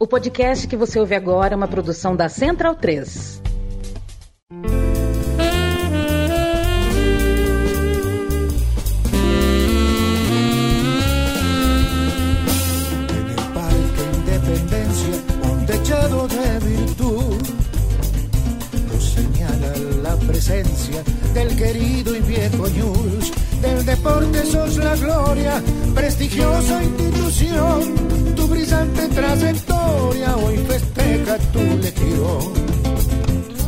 O podcast que você ouve agora é uma produção da Central 3. En el Parque Independencia, un techado de virtud nos señala la presencia del querido y viejo News. Del deporte sos la gloria, prestigiosa institución. Tu brillante trayectoria hoy festeja tu legión.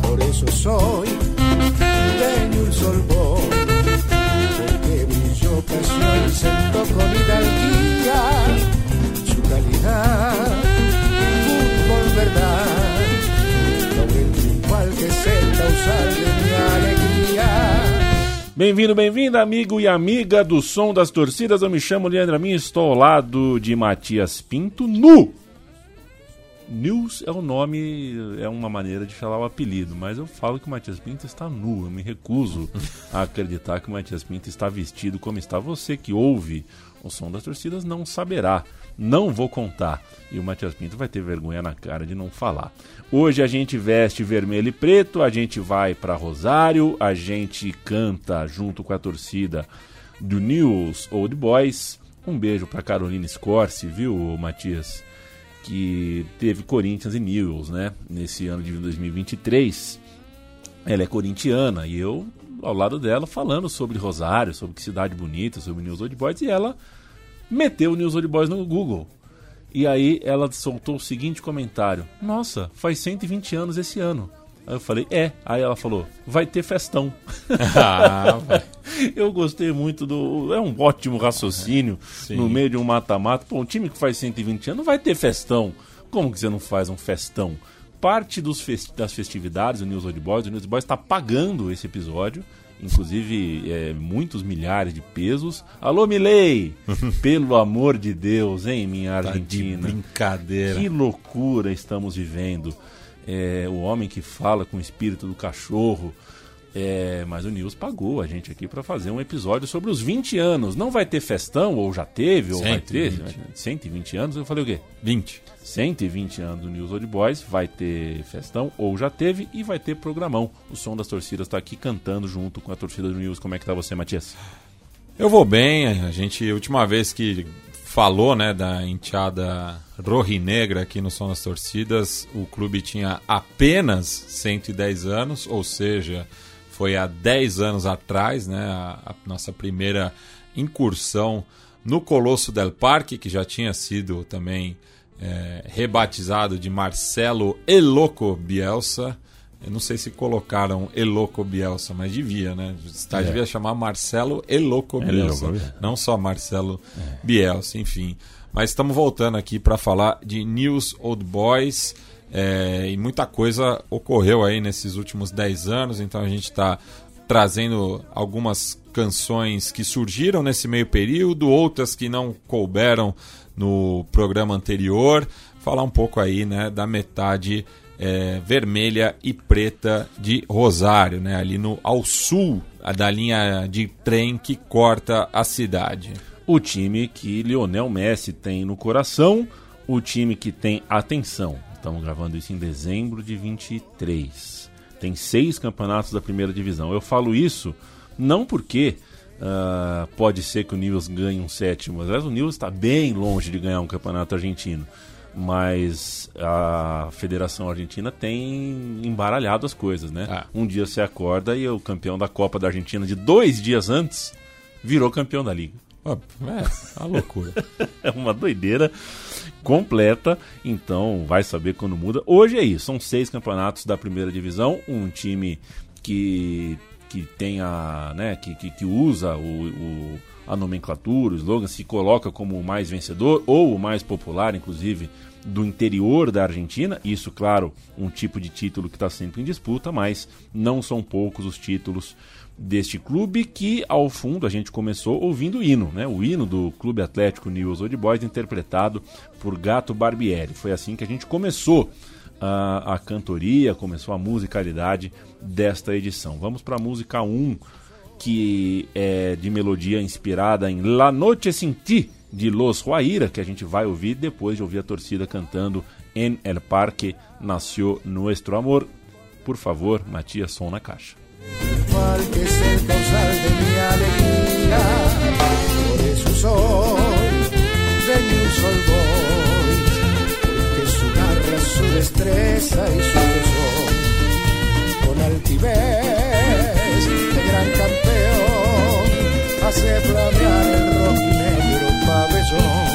Por eso soy de Old Boys, porque brilló, creció y sentó con hidalguía su calidad, fútbol verdad, sobre el triunfal que es el causal de mi alegría. Bem-vindo, bem-vinda, amigo e amiga do Som das Torcidas. Eu me chamo Leandro Amin, estou ao lado de Matias Pinto, nu. News é o nome, é uma maneira de falar o apelido, mas eu falo que o Matias Pinto está nu. Eu me recuso a acreditar que o Matias Pinto está vestido como está. Você que ouve o Som das Torcidas não saberá. Não vou contar. E o Matias Pinto vai ter vergonha na cara de não falar. Hoje a gente veste vermelho e preto, a gente vai para Rosário, a gente canta junto com a torcida do News Old Boys. Um beijo para Carolina Scorsi, viu, Matias? Que teve Corinthians e News, né? Nesse ano de 2023. Ela é corintiana e eu ao lado dela falando sobre Rosário, sobre que cidade bonita, sobre News Old Boys e ela meteu o News Old Boys no Google. E aí ela soltou o seguinte comentário: Nossa, faz 120 anos esse ano. Aí eu falei: É. Aí ela falou: Vai ter festão. Ah, vai. eu gostei muito do. É um ótimo raciocínio Sim. no meio de um mata-mata. Pô, um time que faz 120 anos vai ter festão. Como que você não faz um festão? Parte dos fes- das festividades do News Old Boys, o News Old Boys está pagando esse episódio. Inclusive, é, muitos milhares de pesos. Alô, Milei! Pelo amor de Deus, hein, minha Tá de Argentina? brincadeira. Que loucura estamos vivendo. É, o homem que fala com o espírito do cachorro. É, mas o News pagou a gente aqui para fazer um episódio sobre os 20 anos. Não vai ter festão, ou já teve, ou vai ter. 120. 120 anos. Eu falei o quê? 20. 120 anos do News Old Boys, vai ter festão, ou já teve, e vai ter programão. O som das torcidas está aqui cantando junto com a torcida do News. Como é que tá você, Matias? Eu vou bem, a gente, a última vez que falou, né, da enteada rojinegra aqui no Som das Torcidas, o clube tinha apenas 110 anos, ou seja, foi há 10 anos atrás, né, a, a nossa primeira incursão no Colosso del Parque, que já tinha sido também é, rebatizado de Marcelo Eloco Bielsa. Eu não sei se colocaram Eloco Bielsa, mas devia, né? O estádio devia chamar Marcelo Eloco Bielsa. Eloco, é. Não só Marcelo Bielsa, enfim. Mas estamos voltando aqui para falar de News Old Boys. é, e muita coisa ocorreu aí nesses últimos 10 anos, então a gente está trazendo algumas canções que surgiram nesse meio período, outras que não couberam no programa anterior. Falar um pouco aí né, da metade é, vermelha e preta de Rosário, né, ali no ao sul da linha de trem que corta a cidade. o time que Lionel Messi tem no coração, o time que tem atenção. Estamos gravando isso em dezembro de 23. Tem seis campeonatos da primeira divisão. Eu falo isso não porque ah, pode ser que o Nils ganhe um sétimo. Aliás, o Nils está bem longe de ganhar um campeonato argentino. Mas a Federação Argentina tem embaralhado as coisas, né? Ah. Um dia você acorda e o campeão da Copa da Argentina de dois dias antes virou campeão da Liga. É, uma loucura. É uma doideira completa, então vai saber quando muda. Hoje é isso, são seis campeonatos da primeira divisão, um time que, que tem a, né, que, que, que usa o, o- a nomenclatura, o slogan, se coloca como o mais vencedor ou o mais popular, inclusive, do interior da Argentina. Isso, claro, um tipo de título que está sempre em disputa, mas não são poucos os títulos deste clube que, ao fundo, a gente começou ouvindo o hino, né? O hino do Clube Atlético News Old Boys, interpretado por Gato Barbieri. Foi assim que a gente começou a, a cantoria, começou a musicalidade desta edição. Vamos para a música 1, que é de melodia inspirada em La Noche Sin Ti, de Los Guaira, que a gente vai ouvir depois de ouvir a torcida cantando En el Parque Nació Nuestro Amor. Por favor, Matias, som na caixa. destreza y su con altivez hace flamear el rock y negro pabellón.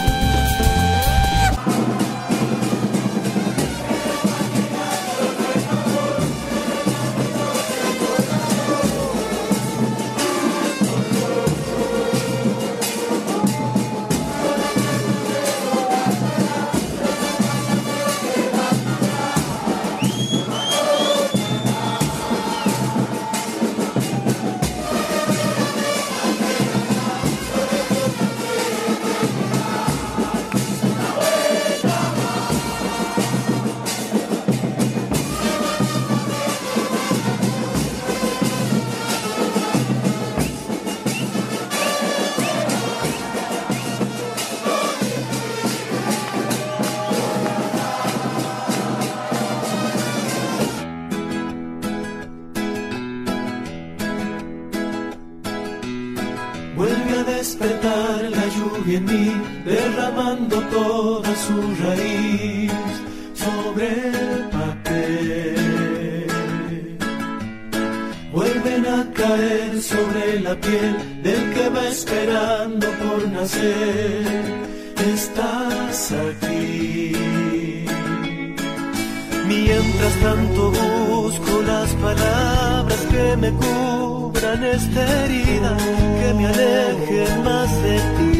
Me cubran esta herida, que me alejen más de ti.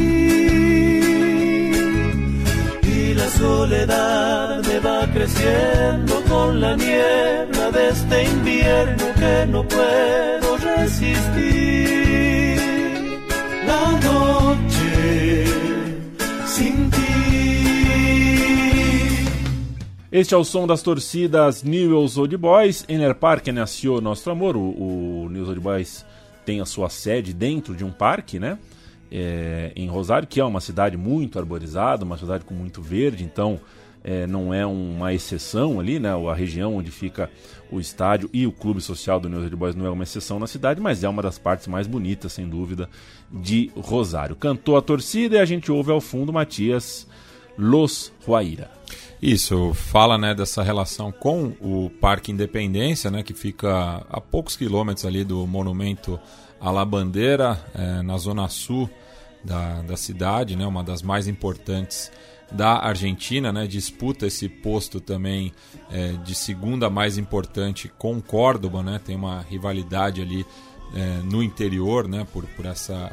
Y la soledad me va creciendo con la niebla de este invierno que no puedo resistir. Este é o som das torcidas Newell's Old Boys. Ener Parque nasceu nosso amor. O, o Newell's Old Boys tem a sua sede dentro de um parque, né? É, em Rosário, que é uma cidade muito arborizada, uma cidade com muito verde, então é, não é uma exceção ali, né? A região onde fica o estádio e o clube social do Newell's Old Boys não é uma exceção na cidade, mas é uma das partes mais bonitas, sem dúvida, de Rosário. Cantou a torcida e a gente ouve ao fundo Matias Los Huaira. Isso, fala né, dessa relação com o Parque Independência, né, que fica a poucos quilômetros ali do Monumento à La Bandeira, é, na zona sul da, da cidade, né, uma das mais importantes da Argentina, né, disputa esse posto também é, de segunda mais importante com Córdoba, né, tem uma rivalidade ali é, no interior, né, por, por essa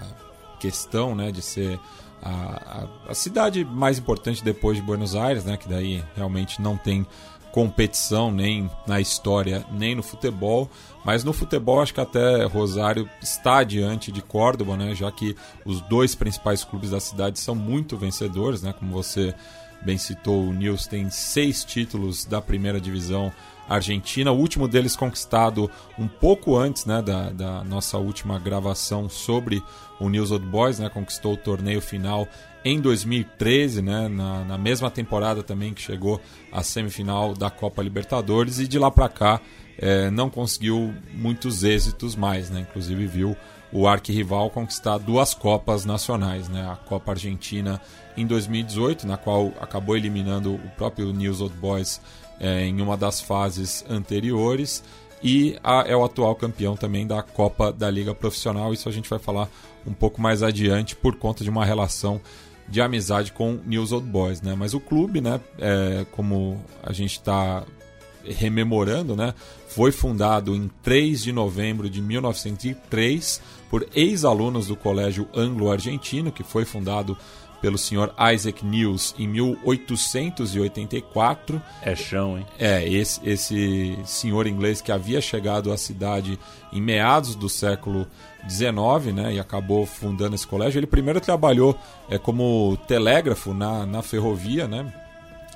questão né, de ser a, a, a, cidade mais importante depois de Buenos Aires, né, que daí realmente não tem competição nem na história nem no futebol, mas no futebol acho que até Rosário está diante de Córdoba, né, já que os dois principais clubes da cidade são muito vencedores, né, como você bem citou, o Nils tem seis títulos da primeira divisão Argentina, o último deles conquistado um pouco antes né, da, da nossa última gravação sobre o News Old Boys, né, conquistou o torneio final em 2013, né, na, na mesma temporada também que chegou à semifinal da Copa Libertadores e de lá para cá é, não conseguiu muitos êxitos mais, né, inclusive viu o arquirrival conquistar duas Copas nacionais, né, a Copa Argentina em 2018, na qual acabou eliminando o próprio News Old Boys é, em uma das fases anteriores e a, é o atual campeão também da Copa da Liga Profissional. Isso a gente vai falar um pouco mais adiante por conta de uma relação de amizade com News Old Boys, né? Mas o clube, né, é, como a gente está rememorando, né, foi fundado em 3 de novembro de 1903 por ex-alunos do Colégio Anglo-Argentino, que foi fundado pelo senhor Isaac News em 1884. É chão, hein? É, esse, esse senhor inglês que havia chegado à cidade em meados do século XIX, né, e acabou fundando esse colégio. Ele primeiro trabalhou é, como telégrafo na, na ferrovia, né,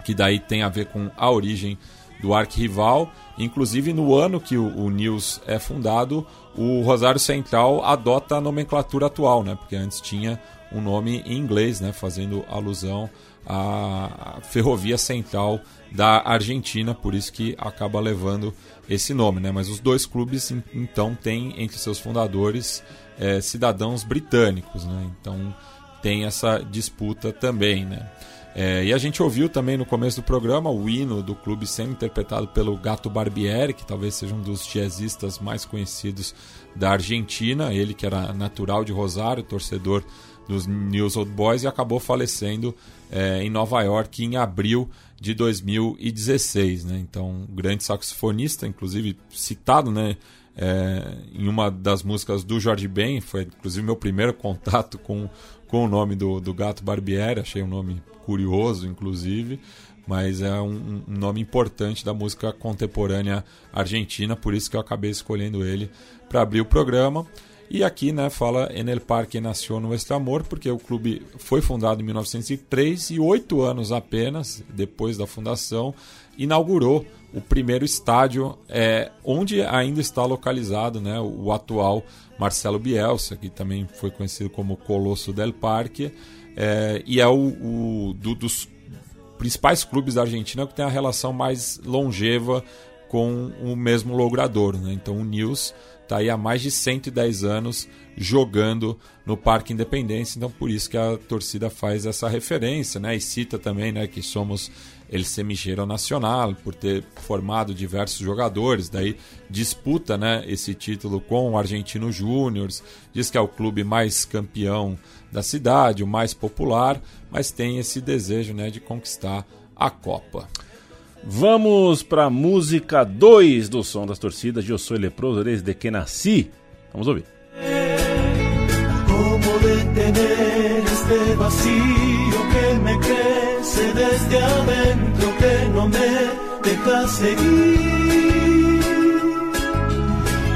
que daí tem a ver com a origem do arquirrival. Inclusive, no ano que o, o News é fundado, o Rosário Central adota a nomenclatura atual, né? Porque antes tinha um nome em inglês, né, fazendo alusão à ferrovia central da Argentina, por isso que acaba levando esse nome. Né? Mas os dois clubes, então, têm entre seus fundadores é, cidadãos britânicos. Né? Então tem essa disputa também. Né? É, e a gente ouviu também no começo do programa o hino do clube sendo interpretado pelo Gato Barbieri, que talvez seja um dos jazzistas mais conhecidos da Argentina. Ele que era natural de Rosário, torcedor dos News Old Boys e acabou falecendo é, em Nova York em abril de 2016. Né? Então, grande saxofonista, inclusive citado né, é, em uma das músicas do Jorge Ben, foi inclusive meu primeiro contato com, com o nome do, do Gato Barbieri, achei um nome curioso, inclusive mas é um, um, nome importante da música contemporânea argentina, por isso que eu acabei escolhendo ele para abrir o programa. E aqui né, fala En el Parque Nació Nuestro Amor, porque o clube foi fundado em 1903 e oito anos apenas depois da fundação inaugurou o primeiro estádio é, onde ainda está localizado né, o atual Marcelo Bielsa, que também foi conhecido como Colosso del Parque, é, e é o, o do, dos principais clubes da Argentina que tem a relação mais longeva com o mesmo logrador. Né? Então o News está aí há mais de 110 anos jogando no Parque Independência, então por isso que a torcida faz essa referência, né? E cita também, né, que somos El Semillero Nacional, por ter formado diversos jogadores, daí disputa, né, esse título com o Argentino Júnior, diz que é o clube mais campeão da cidade, o mais popular, mas tem esse desejo, né, de conquistar a Copa. Vamos para música 2 do Som das Torcidas. Eu sou leproso desde que nasci. Vamos ouvir. Como detener este vacío que me crece desde adentro que no me deja seguir?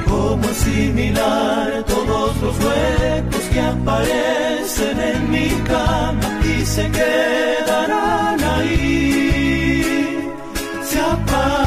Como asimilar todos los huecos que aparecen en mi cama y se quedarán ahí? O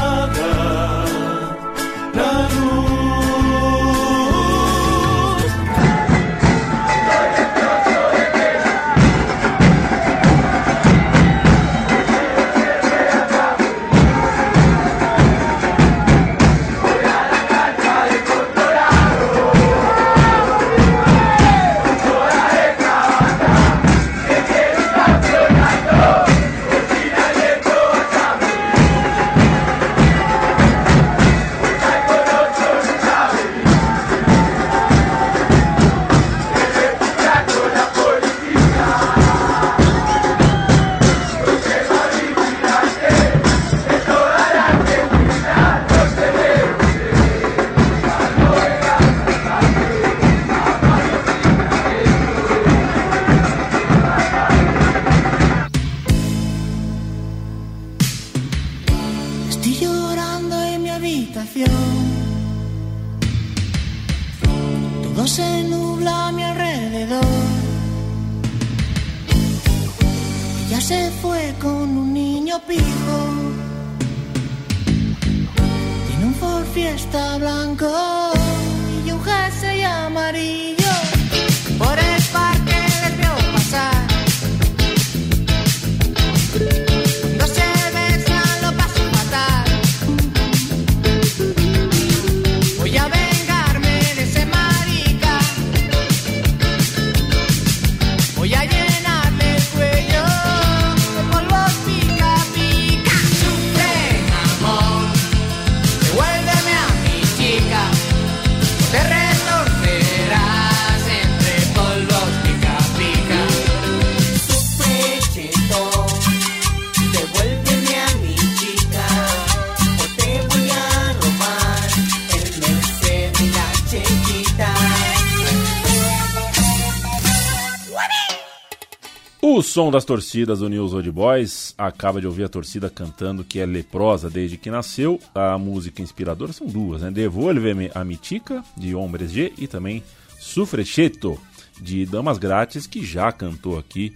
som das torcidas do News Old Boys acaba de ouvir a torcida cantando que é leprosa desde que nasceu. A música inspiradora são duas, né? Devolve-me a Mitica, de Hombres G, e também Sufrecheto, de Damas Grátis, que já cantou aqui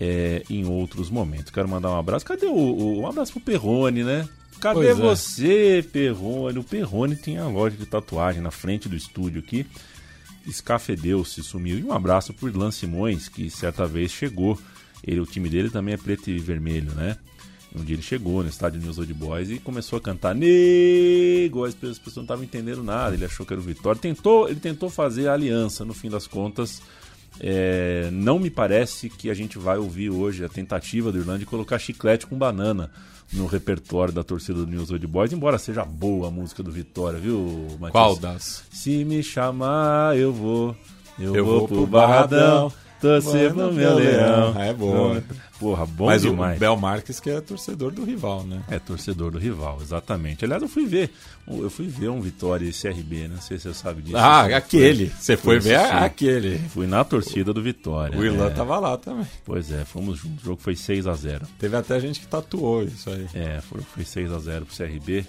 é, em outros momentos. Quero mandar um abraço. Cadê o, o um abraço pro Perrone, né? Cadê pois é. você, é. Perrone? O Perrone tem a loja de tatuagem na frente do estúdio aqui. escafedeu-se, sumiu. E um abraço pro Irlan Simões, que certa vez chegou. Ele, o time dele também é preto e vermelho, né? Um dia ele chegou no estádio News Old Boys e começou a cantar Nego, as pessoas não estavam entendendo nada, ele achou que era o Vitória. Tentou, ele tentou fazer a aliança, no fim das contas. É, não me parece que a gente vai ouvir hoje a tentativa do Irlanda de colocar chiclete com banana no repertório da torcida do News Old Boys, embora seja boa a música do Vitória, viu, Matias? Qual das? Se me chamar, eu vou. Eu, Eu vou, vou pro pro Barradão, torcer pro meu leão. É boa. Porra, bom Mas demais. o Bel Marques que é torcedor do rival, né? É torcedor do rival, exatamente. Aliás, eu fui ver, eu fui ver um Vitória e CRB, né? não sei se você sabe disso. Ah, aquele. Você foi fui ver aquele. Fui na torcida do Vitória. O Irlan é. tava lá também. Pois é, fomos juntos. O jogo foi 6 a 0 Teve até gente que tatuou isso aí. É, foi, foi 6 a 0 pro CRB.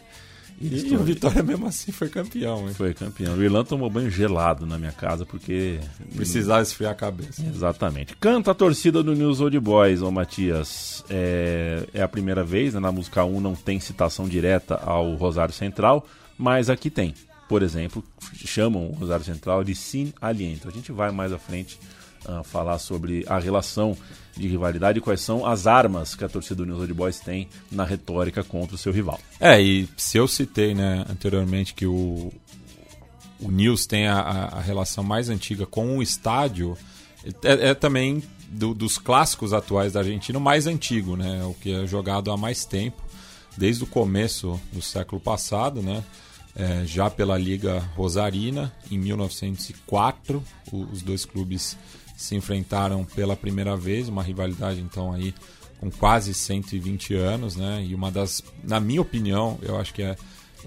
E E o Vitória mesmo assim foi campeão, hein? foi campeão. O Irlan tomou banho gelado na minha casa porque. Precisava esfriar a cabeça. Exatamente. Canta a torcida do News Old Boys, ô Matias. É, é a primeira vez, né? na música 1 não tem citação direta ao Rosário Central, mas aqui tem. Por exemplo, chamam o Rosário Central de Sin Aliento. A gente vai mais à frente ah, falar sobre a relação de rivalidade e quais são as armas que a torcida do News Old Boys tem na retórica contra o seu rival. É, e se eu citei né, anteriormente que o, o Nils tem a, a- relação mais antiga com o estádio, é, é também do- dos clássicos atuais da Argentina o mais antigo, né? O que é jogado há mais tempo, desde o começo do século passado, né? É, já pela Liga Rosarina, em 1904, o- os dois clubes se enfrentaram pela primeira vez, uma rivalidade então aí com quase 120 anos, né? E uma das, na minha opinião, eu acho que é,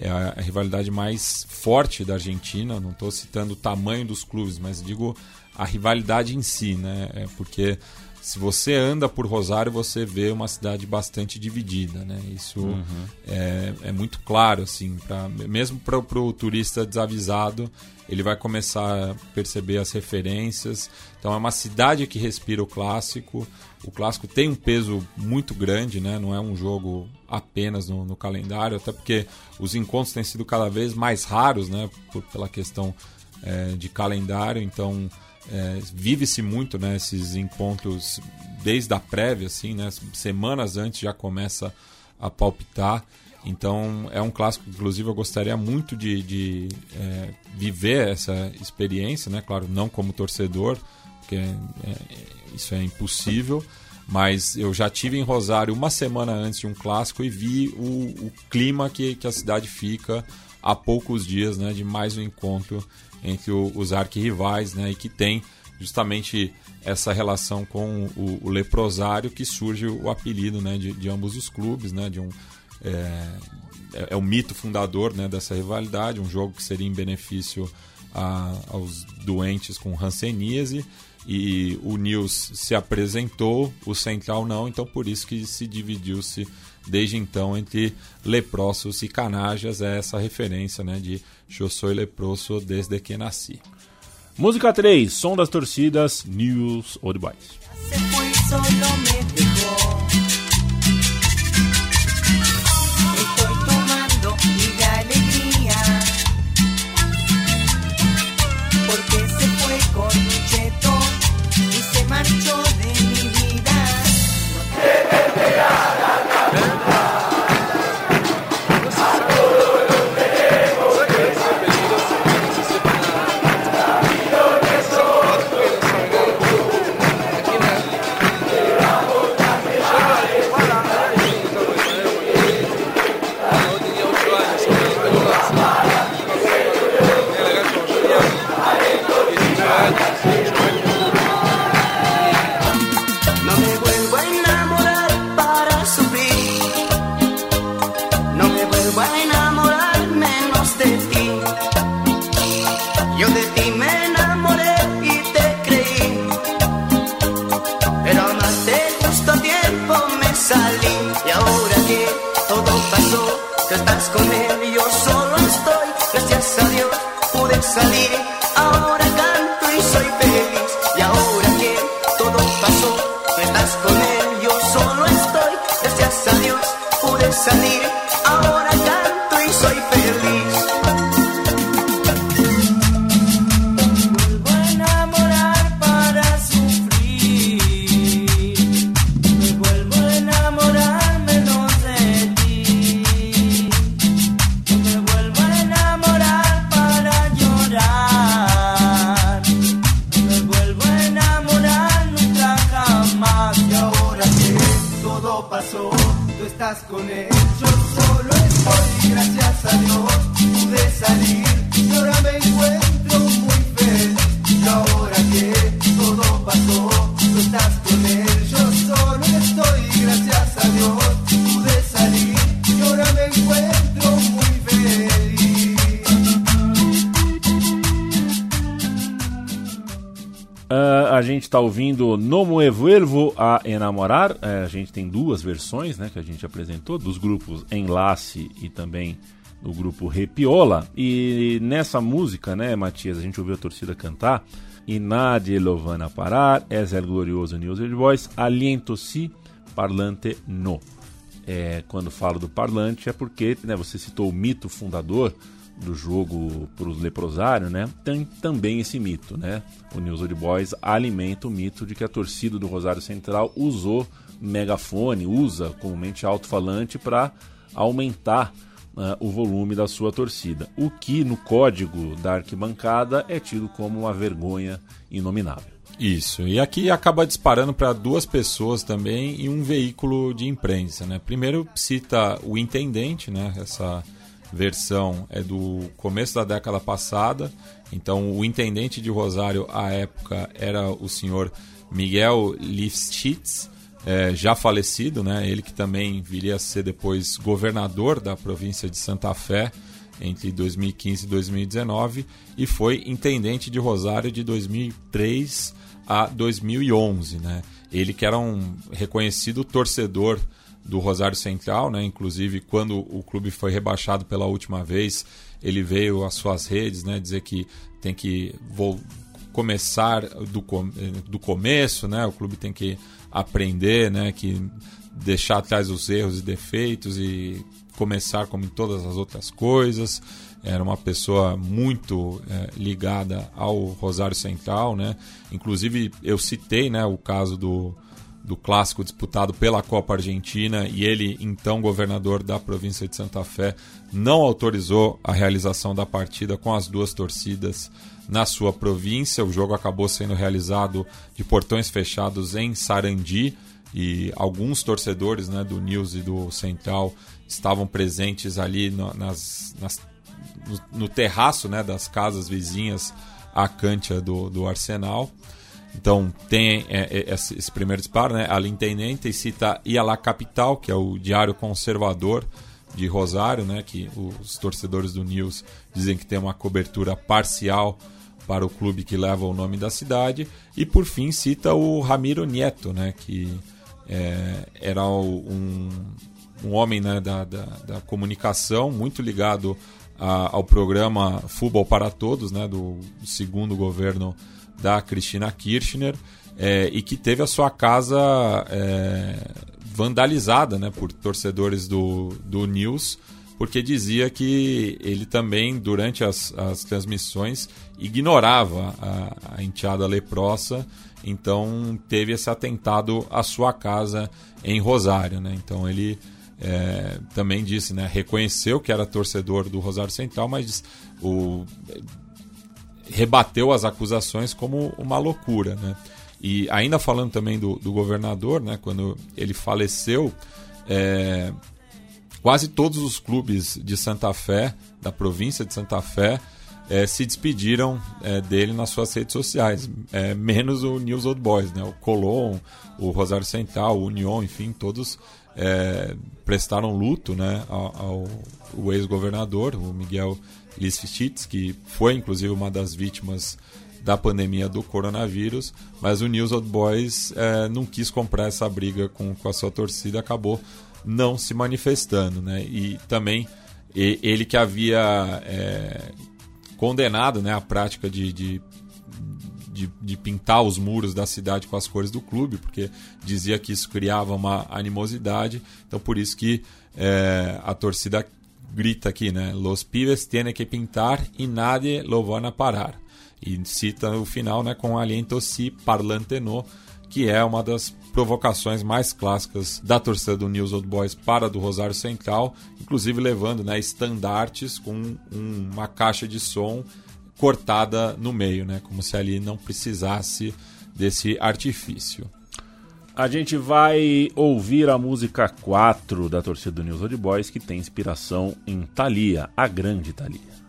é a, rivalidade mais forte da Argentina. Não estou citando o tamanho dos clubes, mas digo a rivalidade em si, né? É porque se você anda por Rosário, você vê uma cidade bastante dividida, né? Isso é, é muito claro, assim, pra, mesmo para o turista desavisado, ele vai começar a perceber as referências. Então é uma cidade que respira o clássico. O clássico tem um peso muito grande, né? Não é um jogo apenas no, no calendário, até porque os encontros têm sido cada vez mais raros, né? Por, pela questão é, de calendário. Então é, vive-se muito né, esses encontros desde a prévia, assim, né? Semanas antes já começa a palpitar. Então é um clássico, inclusive eu gostaria muito de, de é, viver essa experiência, né? Claro, não como torcedor, porque é, isso é impossível. Mas eu já tive em Rosário uma semana antes de um clássico e vi o, o clima que, que a cidade fica há poucos dias né, de mais um encontro entre o, os arquirrivais né, e que tem justamente essa relação com o, o leprosário que surge o apelido né, de, de ambos os clubes, né, de um, é, é, é o mito fundador né, dessa rivalidade, um jogo que seria em benefício a, aos doentes com hanseníase e o Nils se apresentou, o Central não, então por isso que se dividiu-se desde então entre leprosos e canajas, é essa referência né, de eu sou leproso desde que nasci. Música 3, som das torcidas News Old Boys. Ah, a gente está ouvindo No Me a Enamorar. Eh, a gente tem duas versões né, que a gente apresentou, dos grupos Enlace e também do grupo Repiola. E nessa música, né, Matias, a gente ouviu a torcida cantar. E Nadie parar, es glorioso News Boys, aliento si, parlante no. É, quando falo do parlante é porque né, você citou o mito fundador do jogo para os leprosários, né? Tem também esse mito, né? O News Old Boys alimenta o mito de que a torcida do Rosário Central usou megafone, usa comumente alto-falante para aumentar ah, o volume da sua torcida. O que no código da arquibancada é tido como uma vergonha inominável. Isso. E aqui acaba disparando para duas pessoas também e um veículo de imprensa, né? Primeiro cita o intendente, né? Essa versão é do começo da década passada. Então, o intendente de Rosário à época era o senhor Miguel Lifshitz, é, já falecido, né? Ele que também viria a ser depois governador da província de Santa Fé entre 2015 e 2019 e foi intendente de Rosário de 2003 a 2011, né? Ele que era um reconhecido torcedor do Rosário Central, né? Inclusive quando o clube foi rebaixado pela última vez, ele veio às suas redes, né? Dizer que tem que vol- começar do, com- do começo, né? O clube tem que aprender, né? Que deixar atrás os erros e defeitos e começar como em todas as outras coisas. Era uma pessoa muito eh, ligada ao Rosário Central, né? Inclusive eu citei, né, o caso do do clássico disputado pela Copa Argentina e ele, então governador da província de Santa Fé, não autorizou a realização da partida com as duas torcidas na sua província. O jogo acabou sendo realizado de portões fechados em Sarandi e alguns torcedores né, do News e do Central estavam presentes ali no, nas, nas, no, no terraço né, das casas vizinhas à Cântia do, do Arsenal. Então tem é, é, esse, esse primeiro disparo, né? Al Intendente cita E a la Capital, que é o diário conservador de Rosário, né? Que os torcedores do News dizem que tem uma cobertura parcial para o clube que leva o nome da cidade. E por fim cita o Ramiro Nieto, né? Que é, era um, um homem né, da, da, da comunicação muito ligado a- ao programa Futebol para Todos, né? Do segundo governo da Cristina Kirchner é, e que teve a sua casa é, vandalizada né, por torcedores do, do News, porque dizia que ele também, durante as, as transmissões, ignorava a, a enteada leprosa, então teve esse atentado à sua casa em Rosário. Né? Então ele é, também disse, né, reconheceu que era torcedor do Rosário Central, mas o, rebateu as acusações como uma loucura, né? E ainda falando também do, do governador, né? Quando ele faleceu, é, quase todos os clubes de Santa Fé, da província de Santa Fé, é, se despediram é, dele nas suas redes sociais, é, menos o News Old Boys, né? O Colón, o Rosário Central, o União, enfim, todos é, prestaram luto, né? Ao, ao ex-governador, o Miguel Lisfitz, que foi inclusive uma das vítimas da pandemia do coronavírus, mas o News Old Boys é, não quis comprar essa briga com, com a sua torcida, acabou não se manifestando, né? E também ele que havia é, condenado né, a prática de, de, de, de pintar os muros da cidade com as cores do clube, porque dizia que isso criava uma animosidade. Então, por isso que é, a torcida grita aqui, né? Los pibes tienen que pintar y nadie lo van a parar. E cita o final né, com aliento si parlante no, que é uma das provocações mais clássicas da torcida do News Old Boys para do Rosário Central, inclusive levando né, estandartes com um- uma caixa de som cortada no meio, né, como se ali não precisasse desse artifício. A gente vai ouvir a música 4 da torcida do News Old Boys, que tem inspiração em Thalia, a grande Thalia.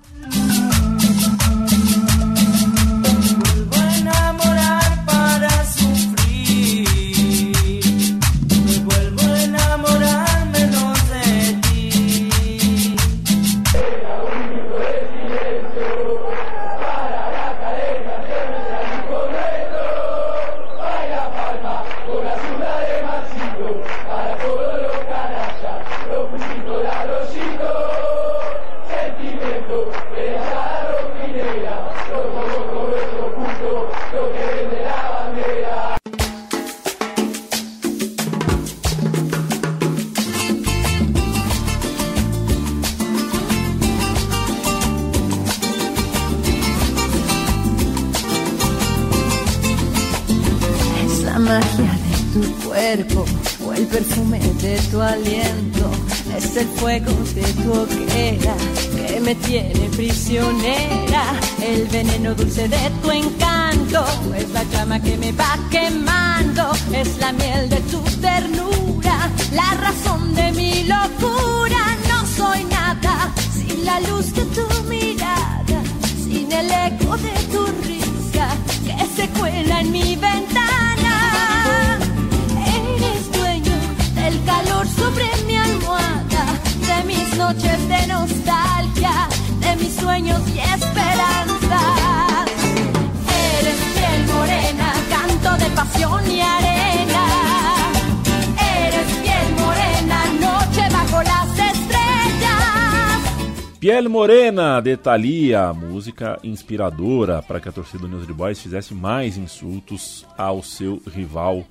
Piel Morena, de Thalia, música inspiradora para que a torcida do News Old Boys fizesse mais insultos ao seu rival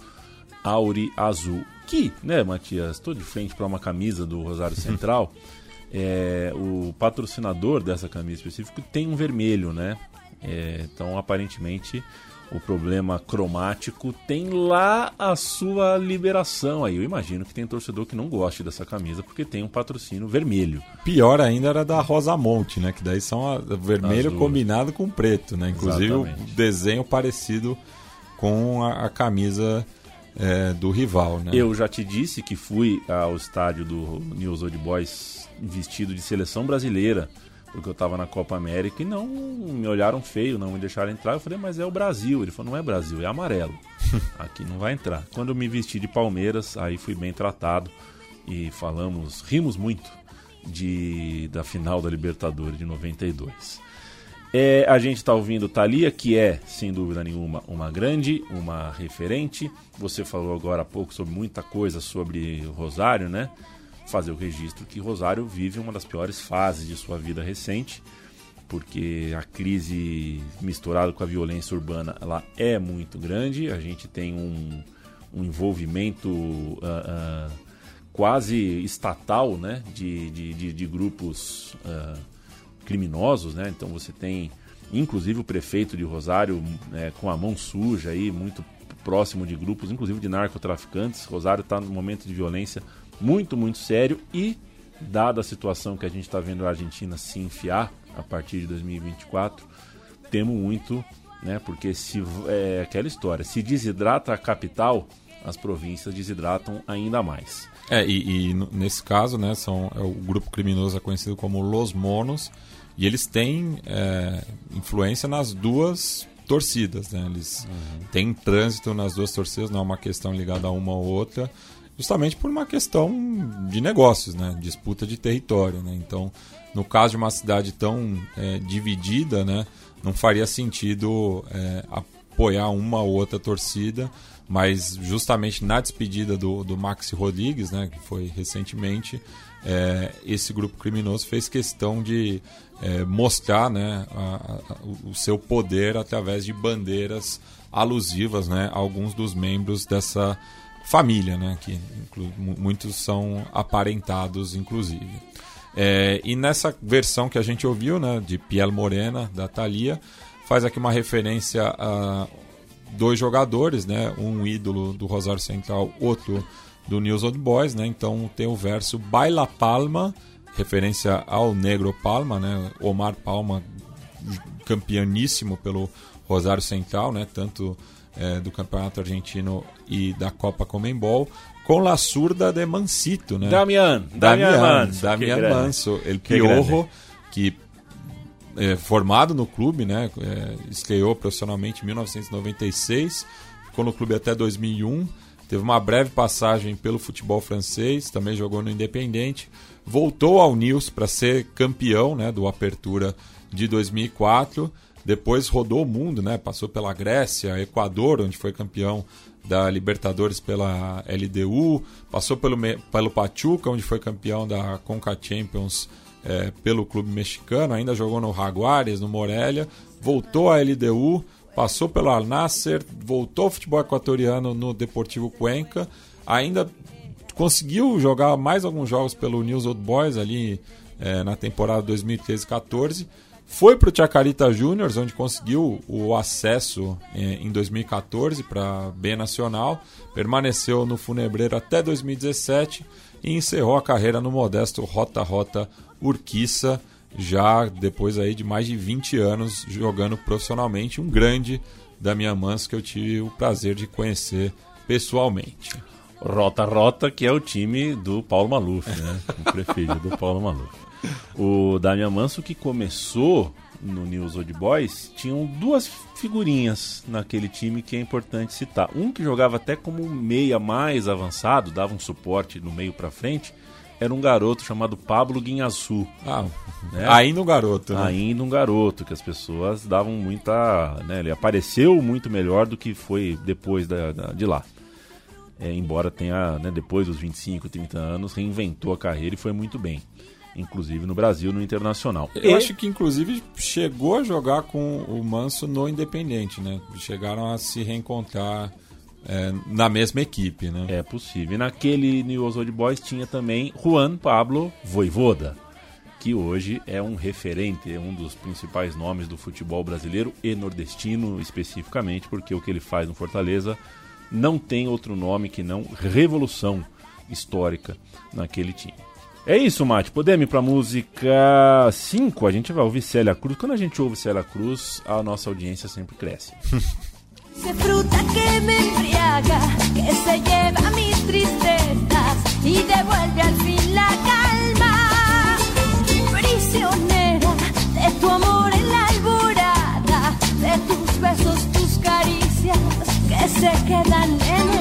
Auri Azul. Que, né, Matias, estou de frente para uma camisa do Rosário Central. É, o patrocinador dessa camisa específica tem um vermelho, né? É, então, aparentemente, o problema cromático tem lá a sua liberação. Aí eu imagino que tem torcedor que não goste dessa camisa porque tem um patrocínio vermelho. Pior ainda era da Rosa Monte, né? Que daí são a- vermelho combinado com preto, né? Inclusive o Exatamente. desenho parecido com a, a camisa é, do rival, né? Eu já te disse que fui ao estádio do News Old Boys vestido de seleção brasileira, porque eu tava na Copa América e não me olharam feio, não me deixaram entrar. Eu falei, mas é o Brasil. Ele falou, não é Brasil, é amarelo. Aqui não vai entrar. Quando eu me vesti de Palmeiras, aí fui bem tratado e falamos, rimos muito de da final da Libertadores de 92. É, a gente está ouvindo Thalia, que é, sem dúvida nenhuma, uma grande, uma referente. Você falou agora há pouco sobre muita coisa sobre Rosário, né? Fazer o registro que Rosário vive uma das piores fases de sua vida recente, porque a crise misturada com a violência urbana ela é muito grande. A gente tem um, um envolvimento ah, ah, quase estatal, né? De, de, de, de grupos. ah, criminosos, né? Então você tem, inclusive, o prefeito de Rosário né, com a mão suja aí, muito próximo de grupos, inclusive de narcotraficantes. Rosário está num momento de violência muito, muito sério e, dada a situação que a gente está vendo a Argentina se enfiar a partir de 2024, temo muito, né? Porque se é aquela história, se desidrata a capital, as províncias desidratam ainda mais. É, e, e nesse caso, né, são, é o grupo criminoso é conhecido como Los Monos, e eles têm é, influência nas duas torcidas, né? Eles têm trânsito nas duas torcidas, não é uma questão ligada a uma ou outra, justamente por uma questão de negócios, né? Disputa de território, né? Então, no caso de uma cidade tão é, dividida, né? Não faria sentido é, apoiar uma ou outra torcida, mas justamente na despedida do, do Maxi Rodrigues, né, que foi recentemente, é, esse grupo criminoso fez questão de é, mostrar né, a- a- o- seu poder através de bandeiras alusivas né, a alguns dos membros dessa família, né, que muitos são aparentados, inclusive. É, e nessa versão que a gente ouviu, né, de Piel Morena, da Thalia, faz aqui uma referência a dois jogadores, né, um ídolo do Rosário Central, outro do News Old Boys, né, então tem o verso Baila Palma, referência ao Negro Palma, né, Omar Palma, campeoníssimo pelo Rosário Central, né, tanto eh, do Campeonato Argentino e da Copa Comembol, com La Surda de Mancito, né? Damian, Damian, Damian Manso, Damian que. Manso, El Que Piorro, que é, formado no clube, né? É, estreou profissionalmente em 1996, ficou no clube até 2001, teve uma breve passagem pelo futebol francês, também jogou no Independente, voltou ao Nils para ser campeão, né? Do Apertura de 2004. Depois rodou o mundo, né? Passou pela Grécia, Equador, onde foi campeão da Libertadores pela LDU, passou pelo, pelo Pachuca, onde foi campeão da Conca Champions eh, pelo clube mexicano, ainda jogou no Jaguares, no Morelia, voltou à LDU, passou pelo Al Nasser, voltou ao futebol equatoriano no Deportivo Cuenca, ainda conseguiu jogar mais alguns jogos pelo News Old Boys ali eh, na temporada 2013-14. Foi para o Chacarita Juniors, onde conseguiu o acesso eh, em 2014 para B Nacional. Permaneceu no Funebreiro até 2017 e encerrou a carreira no modesto Rota Rota Urquiça, já depois aí de mais de 20 anos jogando profissionalmente. Um grande da minha Manso que eu tive o prazer de conhecer pessoalmente. Rota Rota, que é o time do Paulo Maluf, né? O preferido do Paulo Maluf. O Damian Manso, que começou no News Old Boys, tinham duas figurinhas naquele time que é importante citar. Um que jogava até como um meia mais avançado, dava um suporte no meio pra frente, era um garoto chamado Pablo Guinhaçu. Ah, né? ainda um garoto, né? Ainda um garoto, que as pessoas davam muita. Né, ele apareceu muito melhor do que foi depois da, da- de lá. É, embora tenha, né, depois dos 25, 30 anos, reinventou a carreira e foi muito bem. Inclusive no Brasil, no Internacional. Eu E- acho que inclusive chegou a jogar com o Manso no Independente, né? Chegaram a se reencontrar é, na mesma equipe, né? É possível. E naquele News Old Boys tinha também Juan Pablo Voivoda, que hoje é um referente, é um dos principais nomes do futebol brasileiro e nordestino especificamente, porque o que ele faz no Fortaleza não tem outro nome que não revolução histórica naquele time. É isso, Mate. Podemos ir pra música 5? A gente vai ouvir Célia Cruz. Quando a gente ouve Célia Cruz, a nossa audiência sempre cresce. Dulce fruta que me embriaga, que se lleva mis tristezas y devuelve al fin la calma. Prisionera de tu amor en la alborada, de tus besos, tus caricias que se quedan en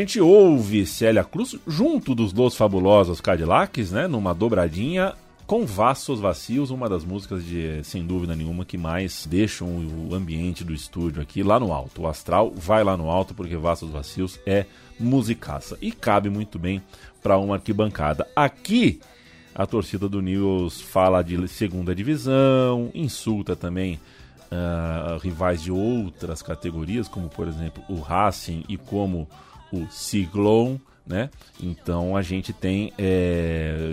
gente ouve Célia Cruz junto dos Los Fabulosos Cadillacs, né? Numa dobradinha com Vassos Vacios, uma das músicas de, sem dúvida nenhuma, que mais deixam o ambiente do estúdio aqui lá no alto. O astral vai lá no alto porque Vassos Vacios é musicaça e cabe muito bem para uma arquibancada. Aqui a torcida do News fala de segunda divisão, insulta também ah, rivais de outras categorias, como por exemplo o Racing e como o Siglon, né? Então a gente tem é,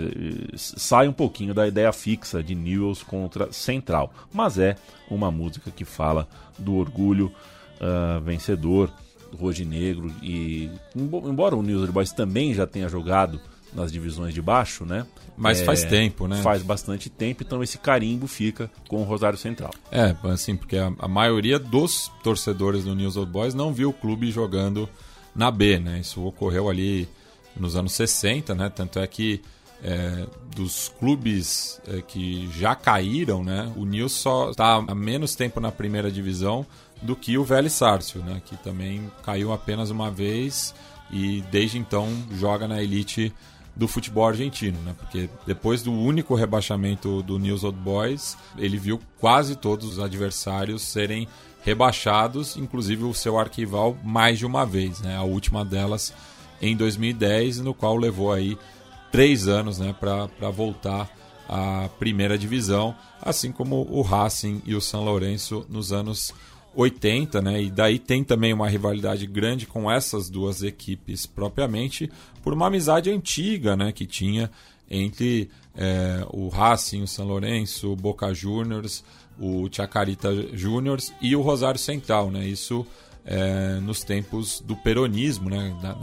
sai um pouquinho da ideia fixa de Newells contra Central, mas é uma música que fala do orgulho ah, vencedor do Roginegro e embo- embora o News Old Boys também já tenha jogado nas divisões de baixo, né? Mas faz tempo, né? Faz bastante tempo, então esse carimbo fica com o Rosário Central. É, assim, porque a, a maioria dos torcedores do News Old Boys não viu o clube jogando na B, né? Isso ocorreu ali nos anos 60, né? Tanto é que é, dos clubes é, que já caíram, né? O News só está há menos tempo na primeira divisão do que o Vélez Sárcio, né? Que também caiu apenas uma vez e desde então joga na elite do futebol argentino, né? Porque depois do único rebaixamento do News Old Boys, ele viu quase todos os adversários serem rebaixados, inclusive o seu arquival mais de uma vez, né? A última delas em 2010, no qual levou aí três anos, né, para voltar à primeira divisão, assim como o Racing e o São Lourenço nos anos 80, né? E daí tem também uma rivalidade grande com essas duas equipes propriamente, por uma amizade antiga, né? Que tinha entre eh, o Racing, o São Lourenço, o Boca Juniors, o Chacarita Juniors e o Rosário Central, né? Isso eh, nos tempos do peronismo, né? Da-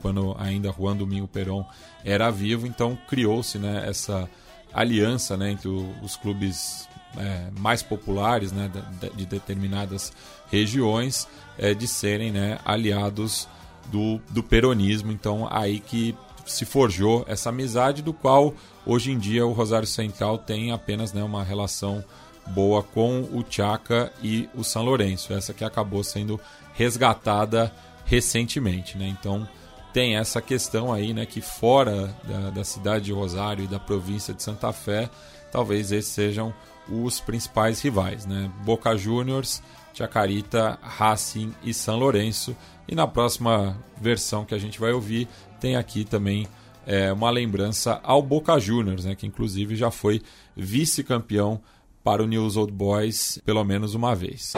quando ainda Juan Domingo Perón era vivo, então criou-se né, essa aliança né, entre os clubes é, mais populares né, de determinadas regiões é, de serem né, aliados do, do peronismo. Então, aí que se forjou essa amizade, do qual hoje em dia o Rosário Central tem apenas né, uma relação boa com o Chaca e o São Lourenço. Essa que acabou sendo resgatada recentemente. Né? Então, tem essa questão aí, né, que fora da, da cidade de Rosário e da província de Santa Fé, talvez esses sejam os principais rivais, né? Boca Juniors, Chacarita, Racing e São Lourenço. E na próxima versão que a gente vai ouvir, tem aqui também é, uma lembrança ao Boca Juniors, né, que inclusive já foi vice-campeão para o News Old Boys pelo menos uma vez.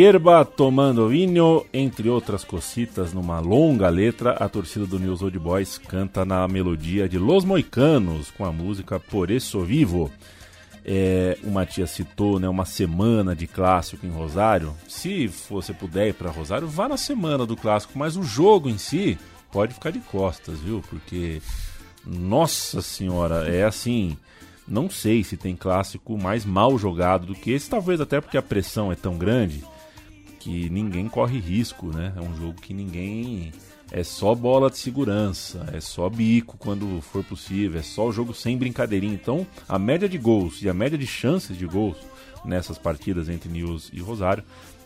Hierba, tomando vinho, entre outras cocitas, numa longa letra, a torcida do News Old Boys canta na melodia de Los Moicanos, com a música Por Eso Vivo. É, o Matias citou né, uma semana de clássico em Rosário. Se você puder ir para Rosário, vá na semana do clássico, mas o jogo em si pode ficar de costas, viu? Porque, nossa senhora, é assim. Não sei se tem clássico mais mal jogado do que esse, talvez até porque a pressão é tão grande que ninguém corre risco, né? É um jogo que ninguém. É só bola de segurança, é só bico quando for possível, é só o jogo sem brincadeirinha. Então, a média de gols e a média de chances de gols nessas partidas entre News e Rosário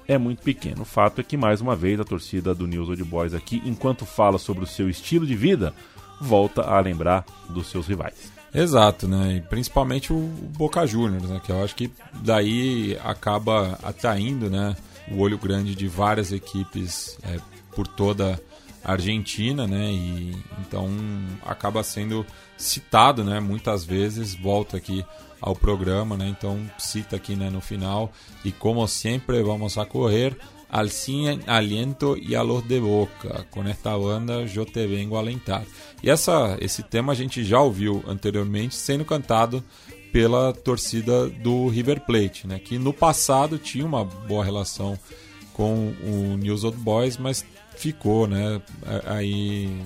é muito pequeno. O fato é que, mais uma vez, a torcida do News Old Boys aqui, enquanto fala sobre o seu estilo de vida, volta a lembrar dos seus rivais. Exato, né? E principalmente o Boca Juniors, né? Que eu acho que daí acaba atraindo, né? O olho grande de várias equipes é, por toda a Argentina, né? E então acaba sendo citado, né? Muitas vezes volta aqui ao programa, né? Então cita aqui né, no final e como sempre vamos a correr al sin aliento y a los de boca. Com esta banda eu te vengo alentar. E essa, esse tema a gente já ouviu anteriormente sendo cantado pela torcida do River Plate, né? Que no passado tinha uma boa relação com o News Old Boys, mas ficou, né? Aí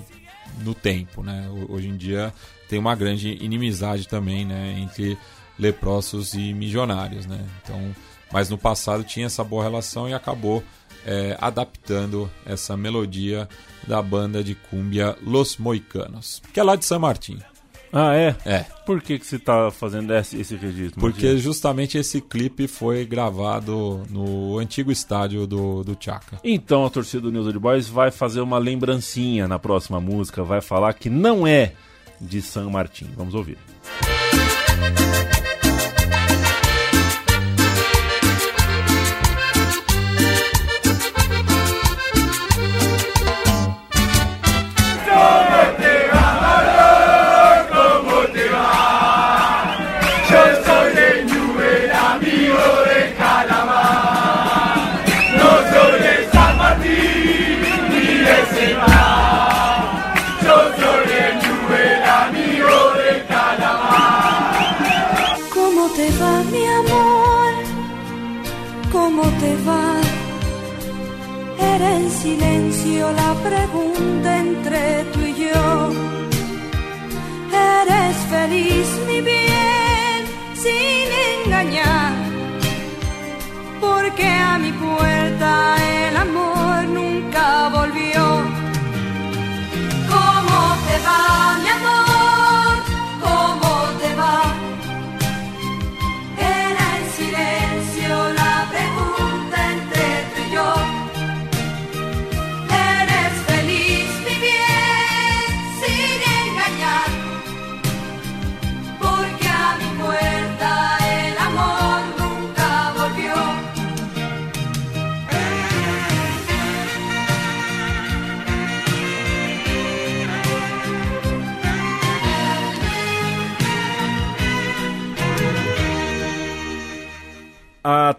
no tempo, né? Hoje em dia tem uma grande inimizade também, né? Entre leprosos e milionários, né? Então, mas no passado tinha essa boa relação e acabou é, adaptando essa melodia da banda de cúmbia Los Moicanos, que é lá de San Martín. Ah, é? É. Por que, que você está fazendo esse, esse registro? Porque Matias? justamente esse clipe foi gravado no antigo estádio do, do Chaka. Então a torcida do News Old Boys vai fazer uma lembrancinha na próxima música, vai falar que não é de San Martín. Vamos ouvir. ¿Cómo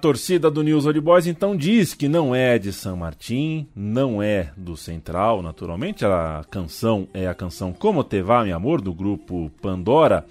torcida do News Old Boys então diz que não é de San Martín, não é do Central, naturalmente. A canção é a canção Como Te Va, Meu Amor, do grupo Pandora.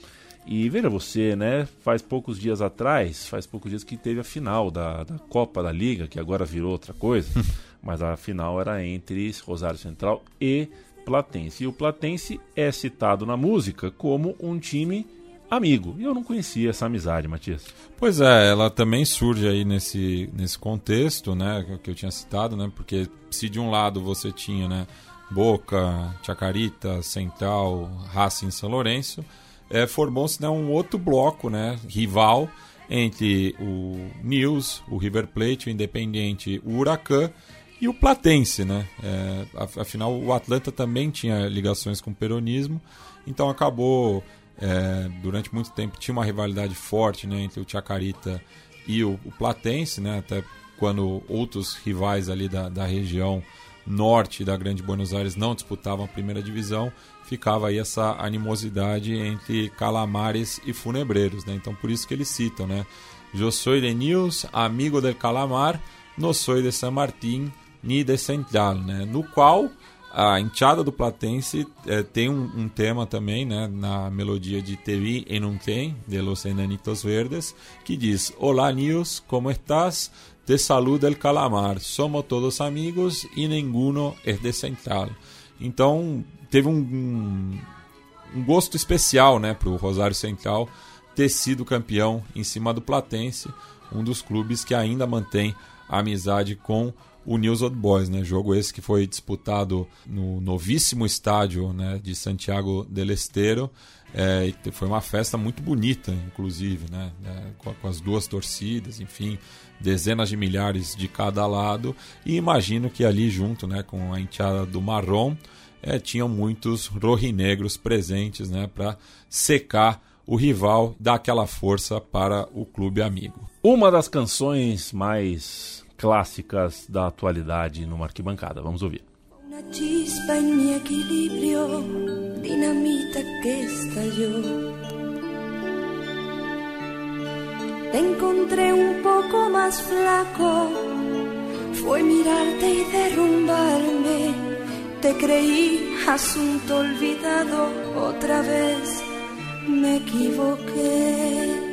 E veja você, né? Faz poucos dias atrás, faz poucos dias que teve a final da, da Copa da Liga, que agora virou outra coisa. mas a final era entre Rosário Central e Platense. E o Platense é citado na música como um time amigo. E eu não conhecia essa amizade, Matias. Pois é, ela também surge aí nesse, nesse contexto, né, que eu tinha citado, né, porque se de um lado você tinha, né, Boca, Chacarita, Central, Racing, São Lourenço, é, formou-se né, um outro bloco, né, rival entre o News, o River Plate, o Independiente, o Huracan e o Platense, né? É, af- afinal, o Atlanta também tinha ligações com o peronismo, então acabou é, durante muito tempo tinha uma rivalidade forte né, entre o Chacarita e o, o Platense, né, até quando outros rivais ali da, da região norte da Grande Buenos Aires não disputavam a primeira divisão, ficava aí essa animosidade entre calamares e funebreiros. Né? Então por isso que eles citam, né? Eu sou de News, amigo del Calamar, não sou de San Martín ni de Central, né? No qual a enteada do Platense eh, tem um, um tema também, né, na melodia de Te vi en un tren, de Los Enanitos Verdes, que diz: Olá, News, como estás? Te saluda el calamar, somos todos amigos e nenguno é de Central. Então, teve um, um, gosto especial, né, pro Rosário Central ter sido campeão em cima do Platense, um dos clubes que ainda mantém amizade com o News Old Boys, né? Jogo esse que foi disputado no novíssimo estádio né, de Santiago del Estero. É, foi uma festa muito bonita, inclusive, né? É, com, com as duas torcidas, enfim, dezenas de milhares de cada lado. E imagino que ali junto, né, com a enteada do Marrom, é, tinham muitos rojinegros presentes, né, para secar o rival, dar aquela força para o clube amigo. Uma das canções mais clássicas da atualidade numa arquibancada. Vamos ouvir. Una chispa en mi equilibrio, dinamita que estalló. Te encontré un poco más flaco, fue mirarte y derrumbarme. Te creí asunto olvidado, otra vez me equivoqué.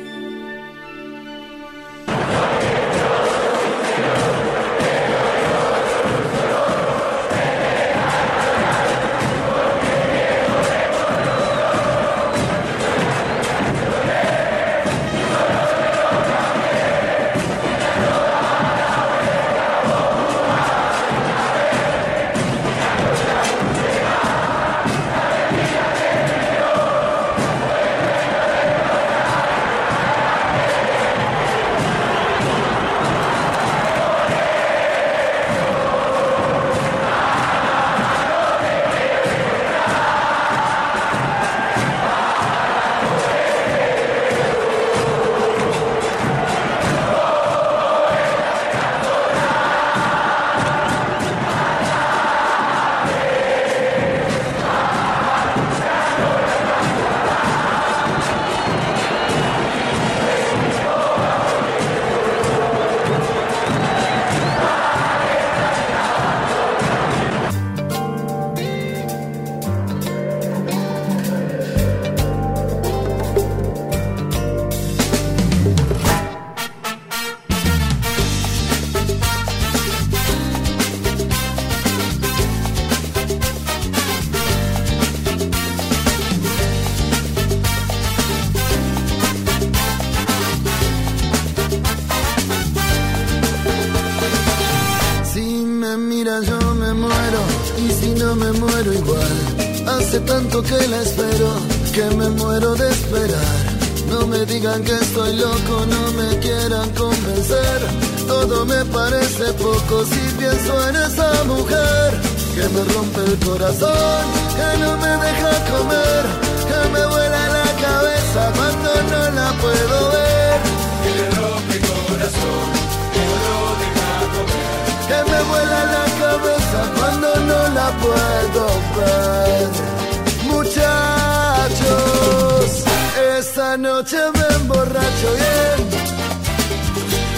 Noche me emborracho bien,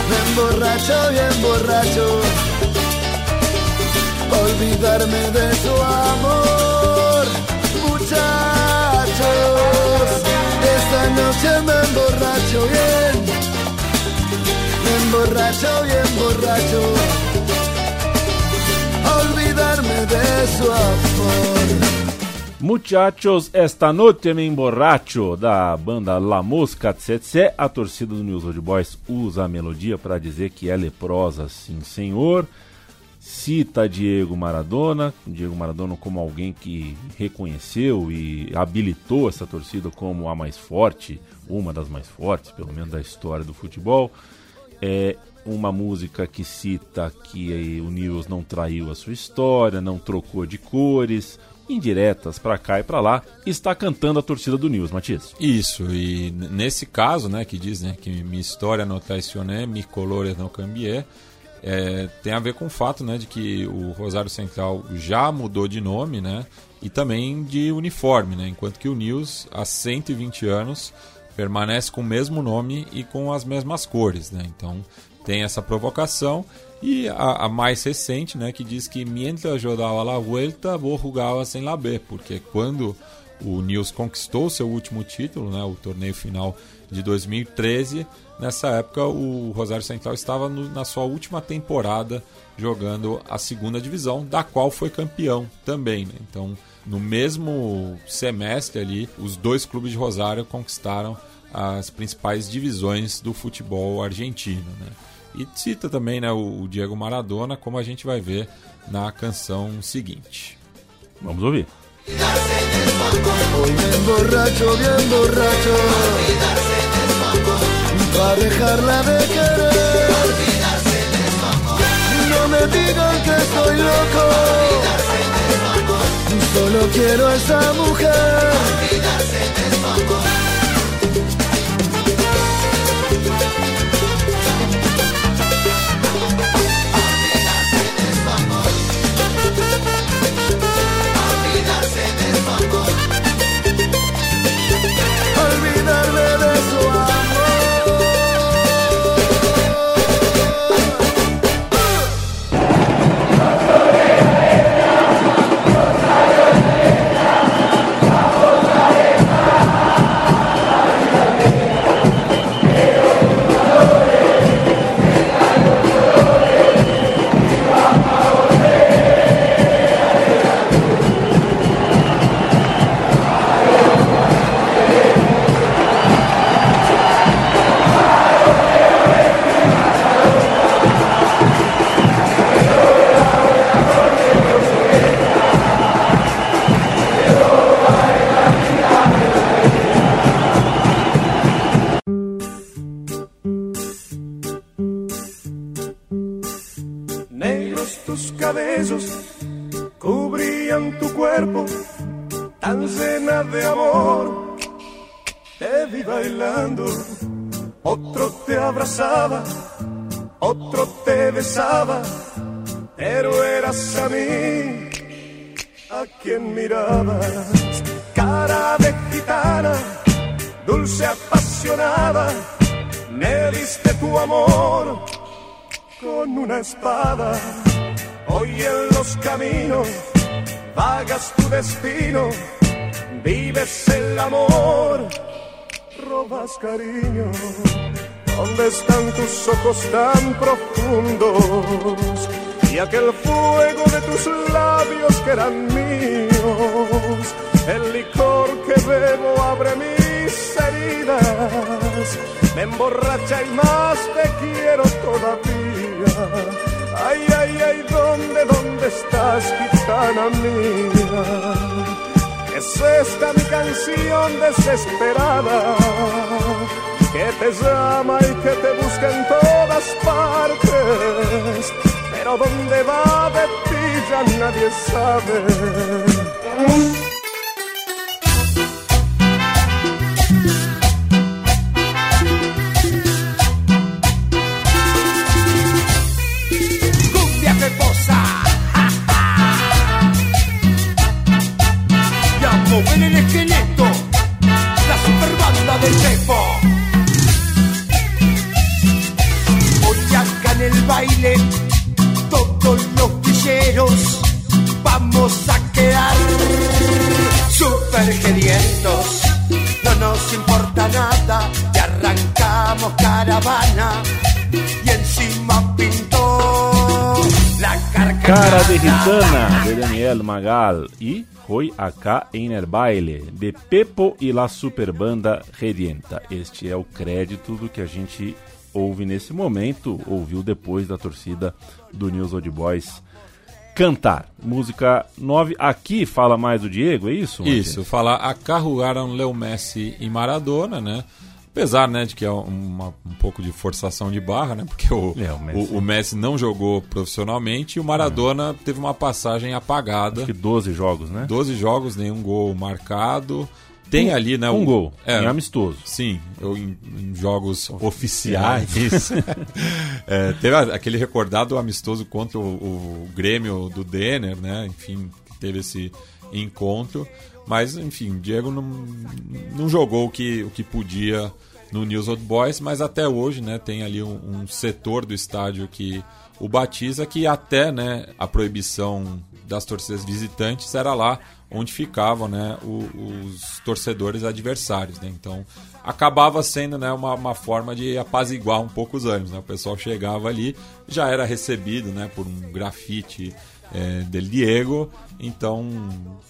me emborracho bien borracho, olvidarme de su amor. Muchachos, esta noche me emborracho bien, me emborracho bien borracho olvidarme de su amor. Muchachos, esta noite me emborracho da banda La Mosca Tsetse. A torcida do News Old Boys usa a melodia para dizer que é leprosa, sim senhor. Cita Diego Maradona, Diego Maradona como alguém que reconheceu e habilitou essa torcida como a mais forte, uma das mais fortes, pelo menos da história do futebol. É uma música que cita que o News não traiu a sua história, não trocou de cores, indiretas pra cá e pra lá, está cantando a torcida do News, Matias. Isso, e nesse caso, né, que diz né, que minha história não traicioné, mis colores não cambié, é, tem a ver com o fato né, de que o Rosário Central já mudou de nome né, e também de uniforme, né, enquanto que o News, há 120 anos, permanece com o mesmo nome e com as mesmas cores, né? Então tem essa provocação e a, a mais recente, né, que diz que mientras eu dava la vuelta, vou jugava sem la B, porque quando o Nils conquistou seu último título, né, o torneio final de 2013, nessa época o Rosário Central estava no- na sua última temporada jogando a segunda divisão, da qual foi campeão também. né? Então, no mesmo semestre ali, os dois clubes de Rosário conquistaram as principais divisões do futebol argentino. Né? E cita também né, o Diego Maradona, como a gente vai ver na canção seguinte. Vamos ouvir. Hoy bien borracho, bien borracho. Va a dejarla de querer. No me digan que estoy loco. Solo quiero a esa mujer. Olvidarme bailando, otro te abrazaba, otro te besaba, pero eras a mí a quien mirabas. Cara de gitana, dulce apasionada, me diste tu amor con una espada. Hoy en los caminos vagas tu destino, vives el amor, cariño. ¿Dónde están tus ojos tan profundos? Y aquel fuego de tus labios que eran míos. El licor que bebo abre mis heridas. Me emborracha y más te quiero todavía. Ay, ay, ay, ¿dónde, dónde estás, gitana mía? Es esta mi canción desesperada que te llama y que te busca en todas partes. Pero dónde va de ti ya nadie sabe. Cara de Gitana, de Daniel Magal. E Foi Acá Baile, de Pepo e la Superbanda Redienta. Este é o crédito do que a gente ouve nesse momento, ouviu depois da torcida do News Old Boys cantar. Música 9. Aqui fala mais do Diego, é isso? Matias? Isso, falar acarruaram Leo Messi e Maradona, né? Apesar, né, de que é uma- um pouco de forçação de barra, né? Porque o, É, o Messi. o, o Messi não jogou profissionalmente e o Maradona teve uma passagem apagada. Acho que 12 jogos, né? 12 jogos, nenhum gol marcado. Tem ali, né? Um o- gol, É, em amistoso. Sim, eu, em, em jogos oficiais. É, teve aquele recordado amistoso contra o, o Grêmio do Denner, né? Enfim, teve esse encontro. Mas, enfim, o Diego não, não jogou o que, o que podia no News Old Boys, mas até hoje né, tem ali um, um setor do estádio que o batiza, que até né, a proibição das torcidas visitantes era lá onde ficavam né, o- os torcedores adversários. Né? Então acabava sendo né, uma, uma forma de apaziguar um pouco os ânimos. Né? O pessoal chegava ali, já era recebido né, por um grafite é, del Diego, então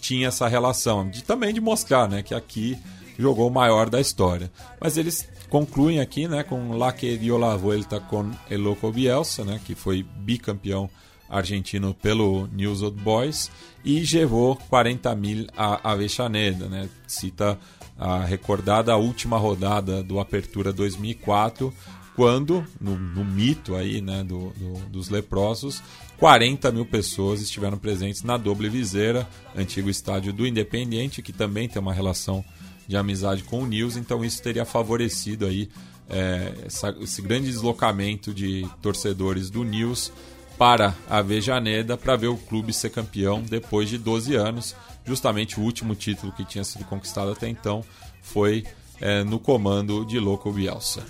tinha essa relação de também de mostrar né, que aqui jogou o maior da história. Mas eles concluem aqui né, com La que dio la vuelta con el Loco Bielsa, né, que foi bicampeão argentino pelo News Old Boys, e levou 40 mil a Avellaneda. Né, cita a recordada última rodada do Apertura 2004, quando, no, no mito aí, né, do, do- dos leprosos, 40 mil pessoas estiveram presentes na Doble Viseira, antigo estádio do Independiente, que também tem uma relação de amizade com o News, então isso teria favorecido aí é, essa- esse grande deslocamento de torcedores do News para a Vejaneda para ver o clube ser campeão depois de 12 anos. Justamente o último título que tinha sido conquistado até então foi é, no comando de Loco Bielsa.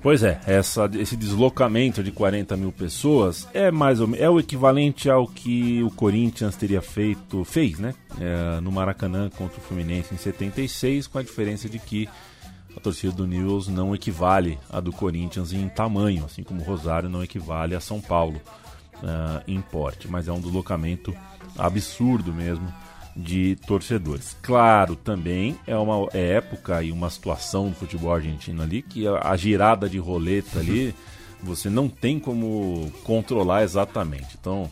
Pois é, essa, esse deslocamento de 40 mil pessoas é mais ou é o equivalente ao que o Corinthians teria feito, fez, né? É, no Maracanã contra o Fluminense em 76, com a diferença de que a torcida do News não equivale à do Corinthians em tamanho, assim como o Rosário não equivale a São Paulo ah, em porte, mas é um deslocamento absurdo mesmo de torcedores. Claro, também é uma época e uma situação do futebol argentino ali que a, girada de roleta ali você não tem como controlar exatamente. Então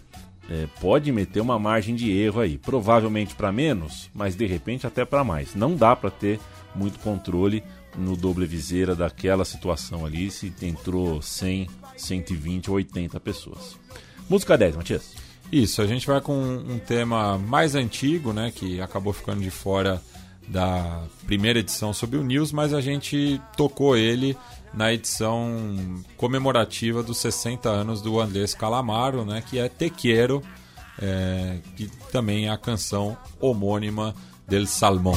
é, pode meter uma margem de erro aí, provavelmente para menos, mas de repente até para mais. Não dá para ter muito controle no doble viseira daquela situação ali se entrou 100, 120 ou 80 pessoas. Música 10, Matias. Isso, a gente vai com um tema mais antigo, né, que acabou ficando de fora da primeira edição sobre o News, mas a gente tocou ele na edição comemorativa dos 60 anos do Andrés Calamaro, né, que é Tequero, é, que também é a canção homônima del Salmón.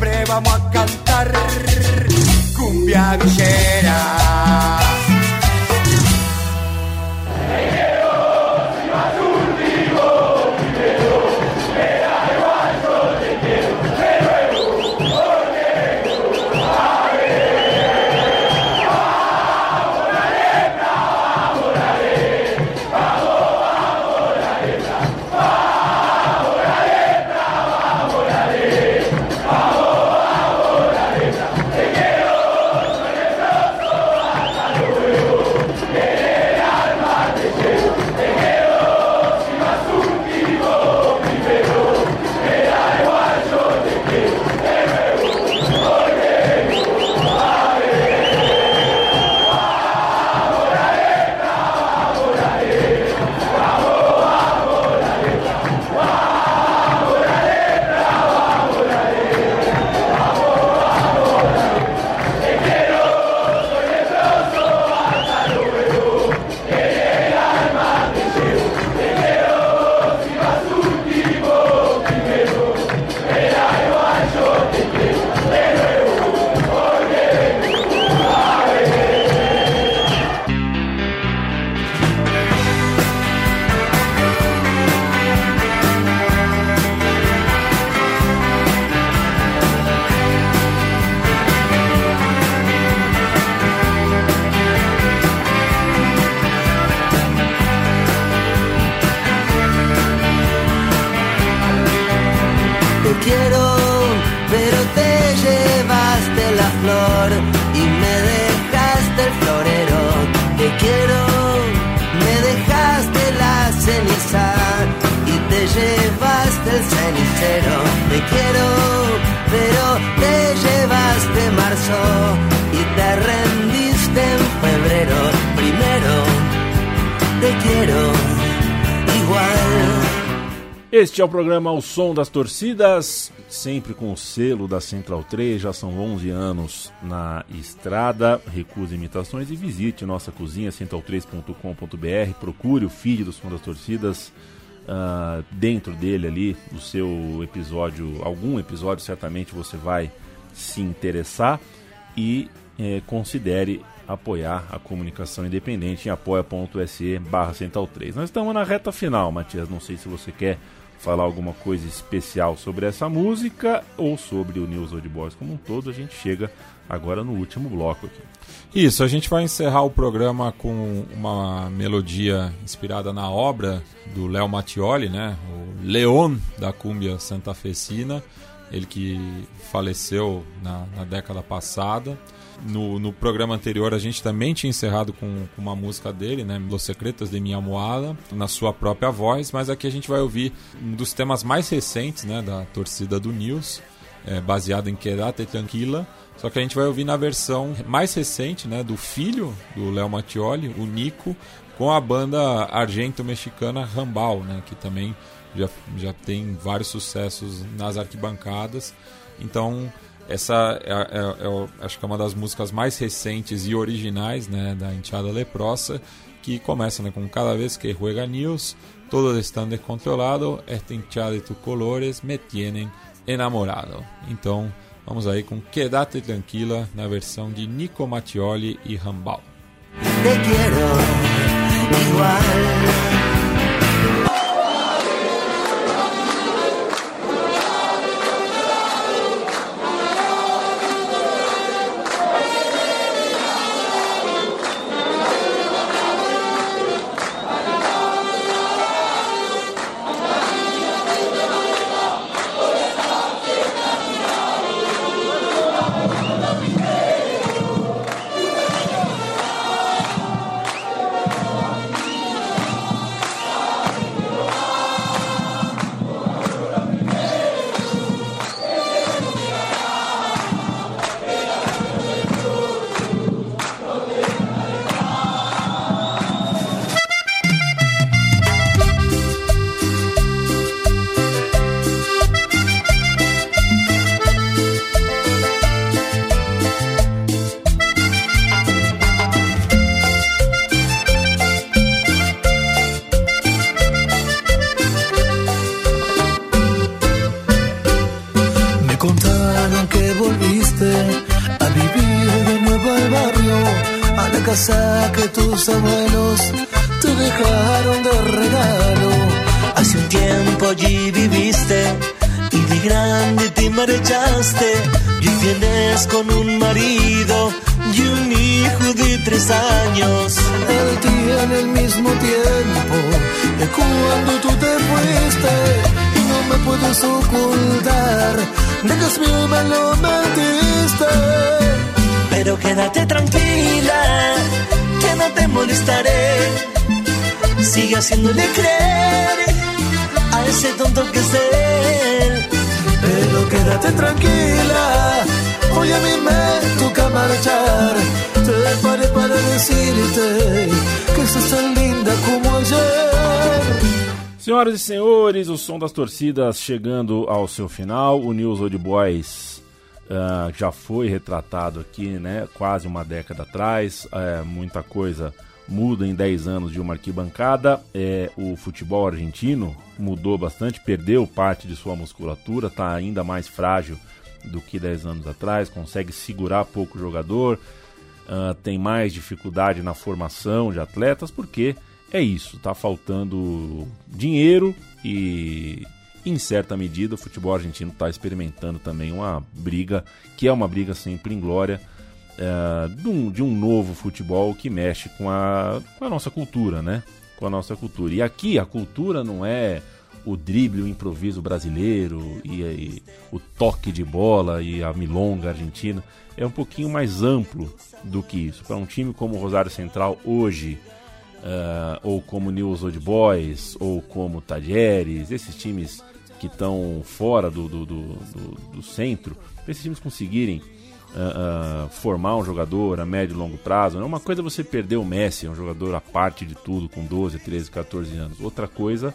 Siempre vamos a cantar cumbia villera. Este é o programa O Som das Torcidas, sempre com o selo da Central 3, já são 11 anos na estrada. Recuse imitações e visite nossa cozinha central3.com.br. Procure o feed do Som das Torcidas. ah, dentro dele ali, o seu episódio, algum episódio certamente você vai se interessar e eh, considere apoiar a comunicação independente em apoia.se barra central 3. Nós estamos na reta final, Matias. Não sei se você quer falar alguma coisa especial sobre essa música ou sobre o News Old Boys como um todo. A gente chega agora no último bloco aqui. Isso, a gente vai encerrar o programa com uma melodia inspirada na obra do Léo Mattioli, né? O Leon da Cúmbia Santafesina, ele que faleceu na, na década passada. No, no programa anterior a gente também tinha encerrado com, com uma música dele, né? Los Secretos de Minha Moada, na sua própria voz, mas aqui a gente vai ouvir um dos temas mais recentes, né? Da torcida do News, é, baseado em Quedate Tranquila, só que a gente vai ouvir na versão mais recente, né, do filho do Léo Mattioli, o Nico, com a banda argento-mexicana Rambal, né, que também já, já tem vários sucessos nas arquibancadas. Então, essa é, é- é acho que é uma das músicas mais recentes e originais né, da Enteada Leprosa, que começa né, com Cada vez que juega News, todos están descontrolados, esta hinchada de tus colores me tienen enamorado. Então, vamos aí com Quedate Tranquila na versão de Nico Mattioli e Rambal. te igual. Som das torcidas chegando ao seu final. O News Old Boys ah, já foi retratado aqui, né? Quase uma década atrás. É, muita coisa muda em 10 anos de uma arquibancada. É, o futebol argentino mudou bastante, perdeu parte de sua musculatura, está ainda mais frágil do que 10 anos atrás, consegue segurar pouco jogador, ah, tem mais dificuldade na formação de atletas, porque é isso, tá faltando dinheiro e em certa medida o futebol argentino está experimentando também uma briga, que é uma briga sempre em glória, eh, de, um, de um novo futebol que mexe com a, com a nossa cultura, né? Com a nossa cultura. E aqui a cultura não é o drible, o improviso brasileiro e, e o toque de bola e a milonga argentina. É um pouquinho mais amplo do que isso. Para um time como o Rosário Central hoje, ah, ou como News Old Boys, ou como Tajeres, esses times que estão fora do, do, do, do- centro, para esses times conseguirem ah, ah, formar um jogador a médio e longo prazo, não é uma coisa você perder o Messi, é um jogador à parte de tudo, com 12, 13, 14 anos. Outra coisa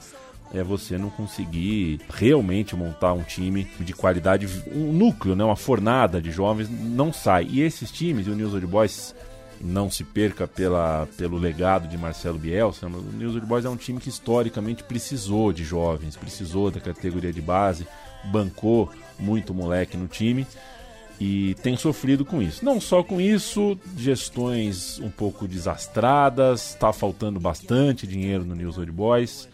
é você não conseguir realmente montar um time de qualidade, um núcleo, né, uma fornada de jovens, não sai. E esses times, o News Old Boys não se perca pela, pelo legado de Marcelo Bielsa, o News Old Boys é um time que historicamente precisou de jovens, precisou da categoria de base, bancou muito moleque no time e tem sofrido com isso. Não só com isso, gestões um pouco desastradas, está faltando bastante dinheiro no News Old Boys,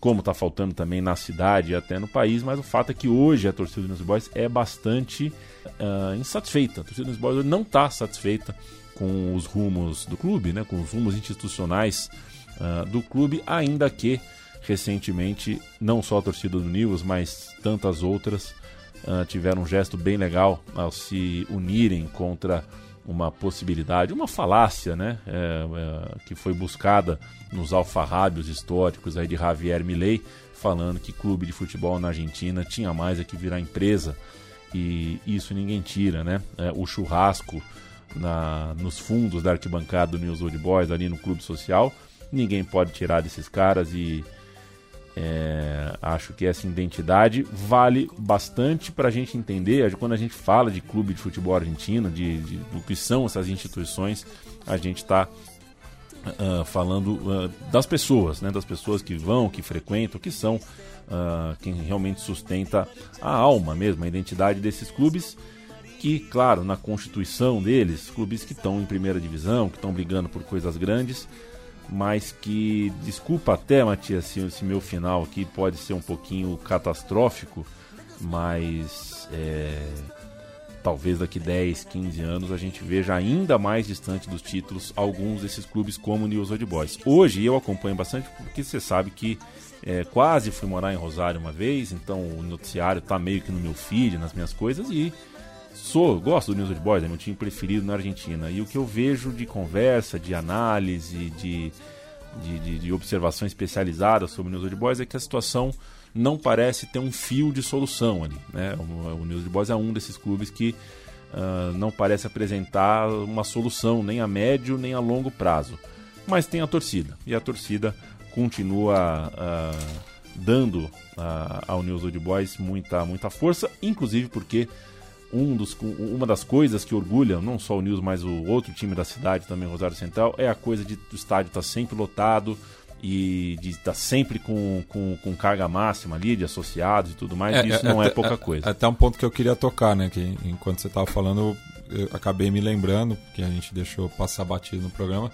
como está faltando também na cidade e até no país, mas o fato é que hoje a torcida do News Boys é bastante uh, insatisfeita. A torcida do News Boys não está satisfeita com os rumos do clube, né, com os rumos institucionais uh, do clube, ainda que recentemente não só a torcida do News, mas tantas outras uh, tiveram um gesto bem legal ao se unirem contra uma possibilidade, uma falácia, né, é, é, que foi buscada nos alfarrábios históricos aí de Javier Milei, falando que clube de futebol na Argentina tinha mais é que virar empresa e isso ninguém tira, né? É, o churrasco na, nos fundos da arquibancada do News Old Boys ali no clube social, ninguém pode tirar desses caras e é, acho que essa identidade vale bastante para a gente entender. Quando a gente fala de clube de futebol argentino, de, de do que são essas instituições, a gente está uh, ah, falando uh, das pessoas, né, das pessoas que vão, que frequentam, que são uh, quem realmente sustenta a alma mesmo, a identidade desses clubes. Claro, na constituição deles, clubes que estão em primeira divisão, que estão brigando por coisas grandes, mas que, desculpa até, Matias, se esse meu final aqui pode ser um pouquinho catastrófico, mas é, talvez daqui 10, 15 anos a gente veja ainda mais distante dos títulos alguns desses clubes como o News Old Boys. Hoje eu acompanho bastante porque você sabe que é, quase fui morar em Rosário uma vez, então o noticiário está meio que no meu feed, nas minhas coisas, e sou, gosto do News Old Boys, é meu time preferido na Argentina. E o que eu vejo de conversa, de análise, de, de, de, de observação especializada sobre o News Old Boys é que a situação não parece ter um fio de solução ali. Né? O, o News Old Boys é um desses clubes que uh, não parece apresentar uma solução nem a médio nem a longo prazo. Mas tem a torcida, e a torcida continua uh, dando uh, ao News Old Boys muita, muita força, inclusive porque um dos, uma das coisas que orgulha não só o News, mas o outro time da cidade também, Rosário Central, é a coisa de o estádio estar tá sempre lotado e de estar tá sempre com, com, com, carga máxima ali, de associados e tudo mais, é, isso é, não é, é pouca coisa. É, até um ponto que eu queria tocar, né? Que enquanto você estava falando, eu acabei me lembrando, porque a gente deixou passar batido no programa,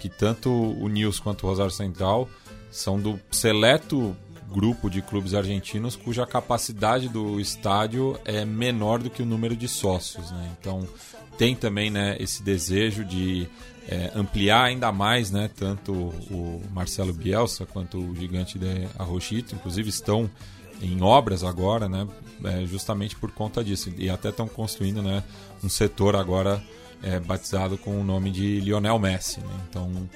que tanto o News quanto o Rosário Central são do seleto grupo de clubes argentinos cuja capacidade do estádio é menor do que o número de sócios. Né? Então tem também né, esse desejo de é, ampliar ainda mais, né, tanto o Marcelo Bielsa quanto o gigante de Arrochito, inclusive estão em obras agora, né, é, justamente por conta disso. E até estão construindo né, um setor agora é, batizado com o nome de Lionel Messi. Né? Então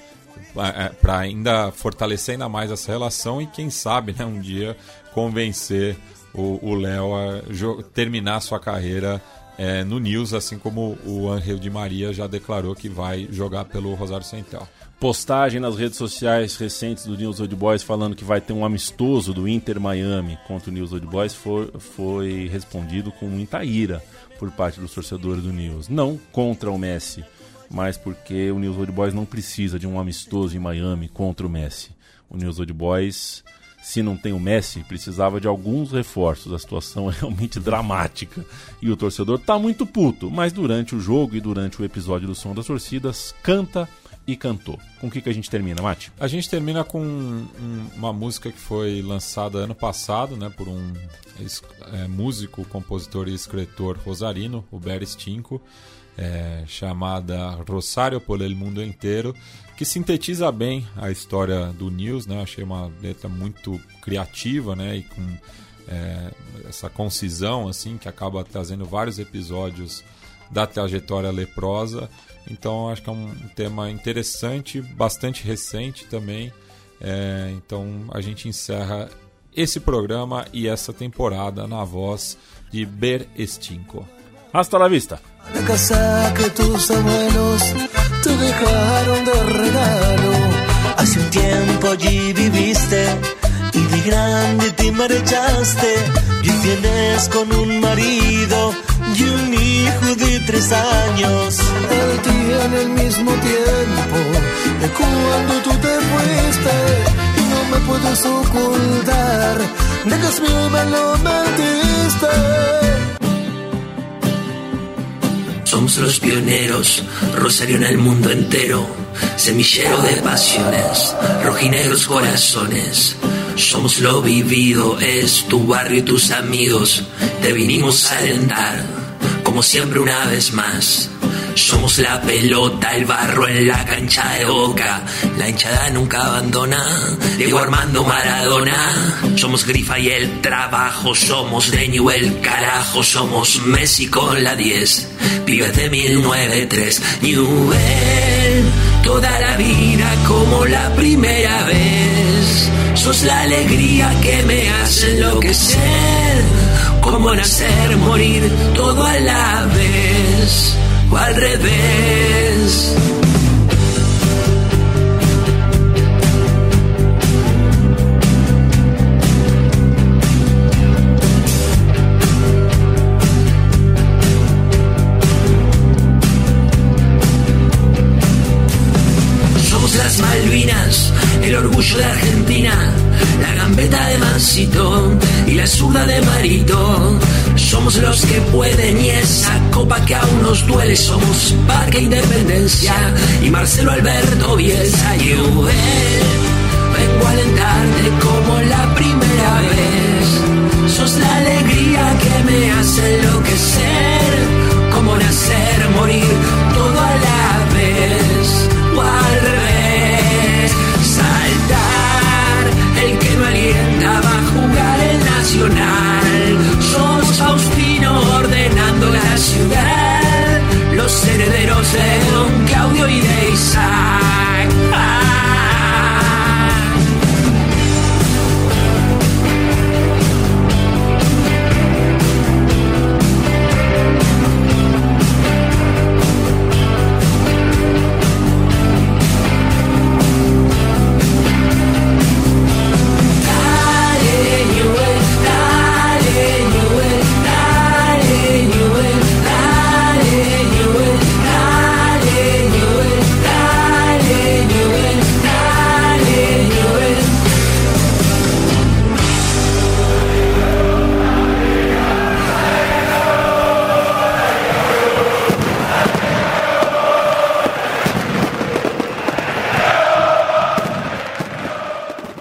para ainda fortalecer ainda mais essa relação e quem sabe né, um dia convencer o Léo a terminar sua carreira é, no News, assim como o Angel de Maria já declarou que vai jogar pelo Rosário Central. Postagem nas redes sociais recentes do News Old Boys falando que vai ter um amistoso do Inter Miami contra o News Old Boys foi, foi respondido com muita ira por parte dos torcedores do News. Não contra o Messi, mas porque o News Old Boys não precisa de um amistoso em Miami contra o Messi. O News Old Boys, se não tem o Messi, precisava de alguns reforços. A situação é realmente dramática. E o torcedor está muito puto, mas durante o jogo e durante o episódio do Som das Torcidas, canta e cantou. Com o que, que a gente termina, Mate? A gente termina com um, uma música que foi lançada ano passado, né, por um é, músico, compositor e escritor rosarino, o Beres Tinco é, chamada Rosário por el Mundo Inteiro, que sintetiza bem a história do News, né? Achei uma letra muito criativa, né? E com é, essa concisão, assim, que acaba trazendo vários episódios da trajetória leprosa. Então, acho que é um tema interessante, bastante recente também. É, então, a gente encerra esse programa e essa temporada na voz de Ber Estinco. Hasta la vista. La casa que tus abuelos te dejaron de regalo. Hace un tiempo allí viviste y grande te marchaste y tienes con un marido y un hijo de tres años. Él tiene el mismo tiempo de cuando tú te fuiste y no me puedes ocultar de que me lo mentiste. Somos los pioneros, Rosario en el mundo entero, semillero de pasiones, rojinegros corazones. Somos lo vivido, es tu barrio y tus amigos. Te vinimos a alentar, como siempre una vez más. Somos la pelota, el barro en la cancha de boca. La hinchada nunca abandona. Diego Armando Maradona. Somos Grifa y el trabajo. Somos de Newell, carajo. Somos Messi con la 10. Pibes de 1093. Newell, toda la vida como la primera vez. Sos la alegría que me hace enloquecer. Como nacer, morir, todo a la vez o al revés. Somos Parque Independencia y Marcelo Alberto Bielsa y Vengo a alentarte como la primera vez. Sos la alegría que me hace enloquecer, como nacer, morir, todo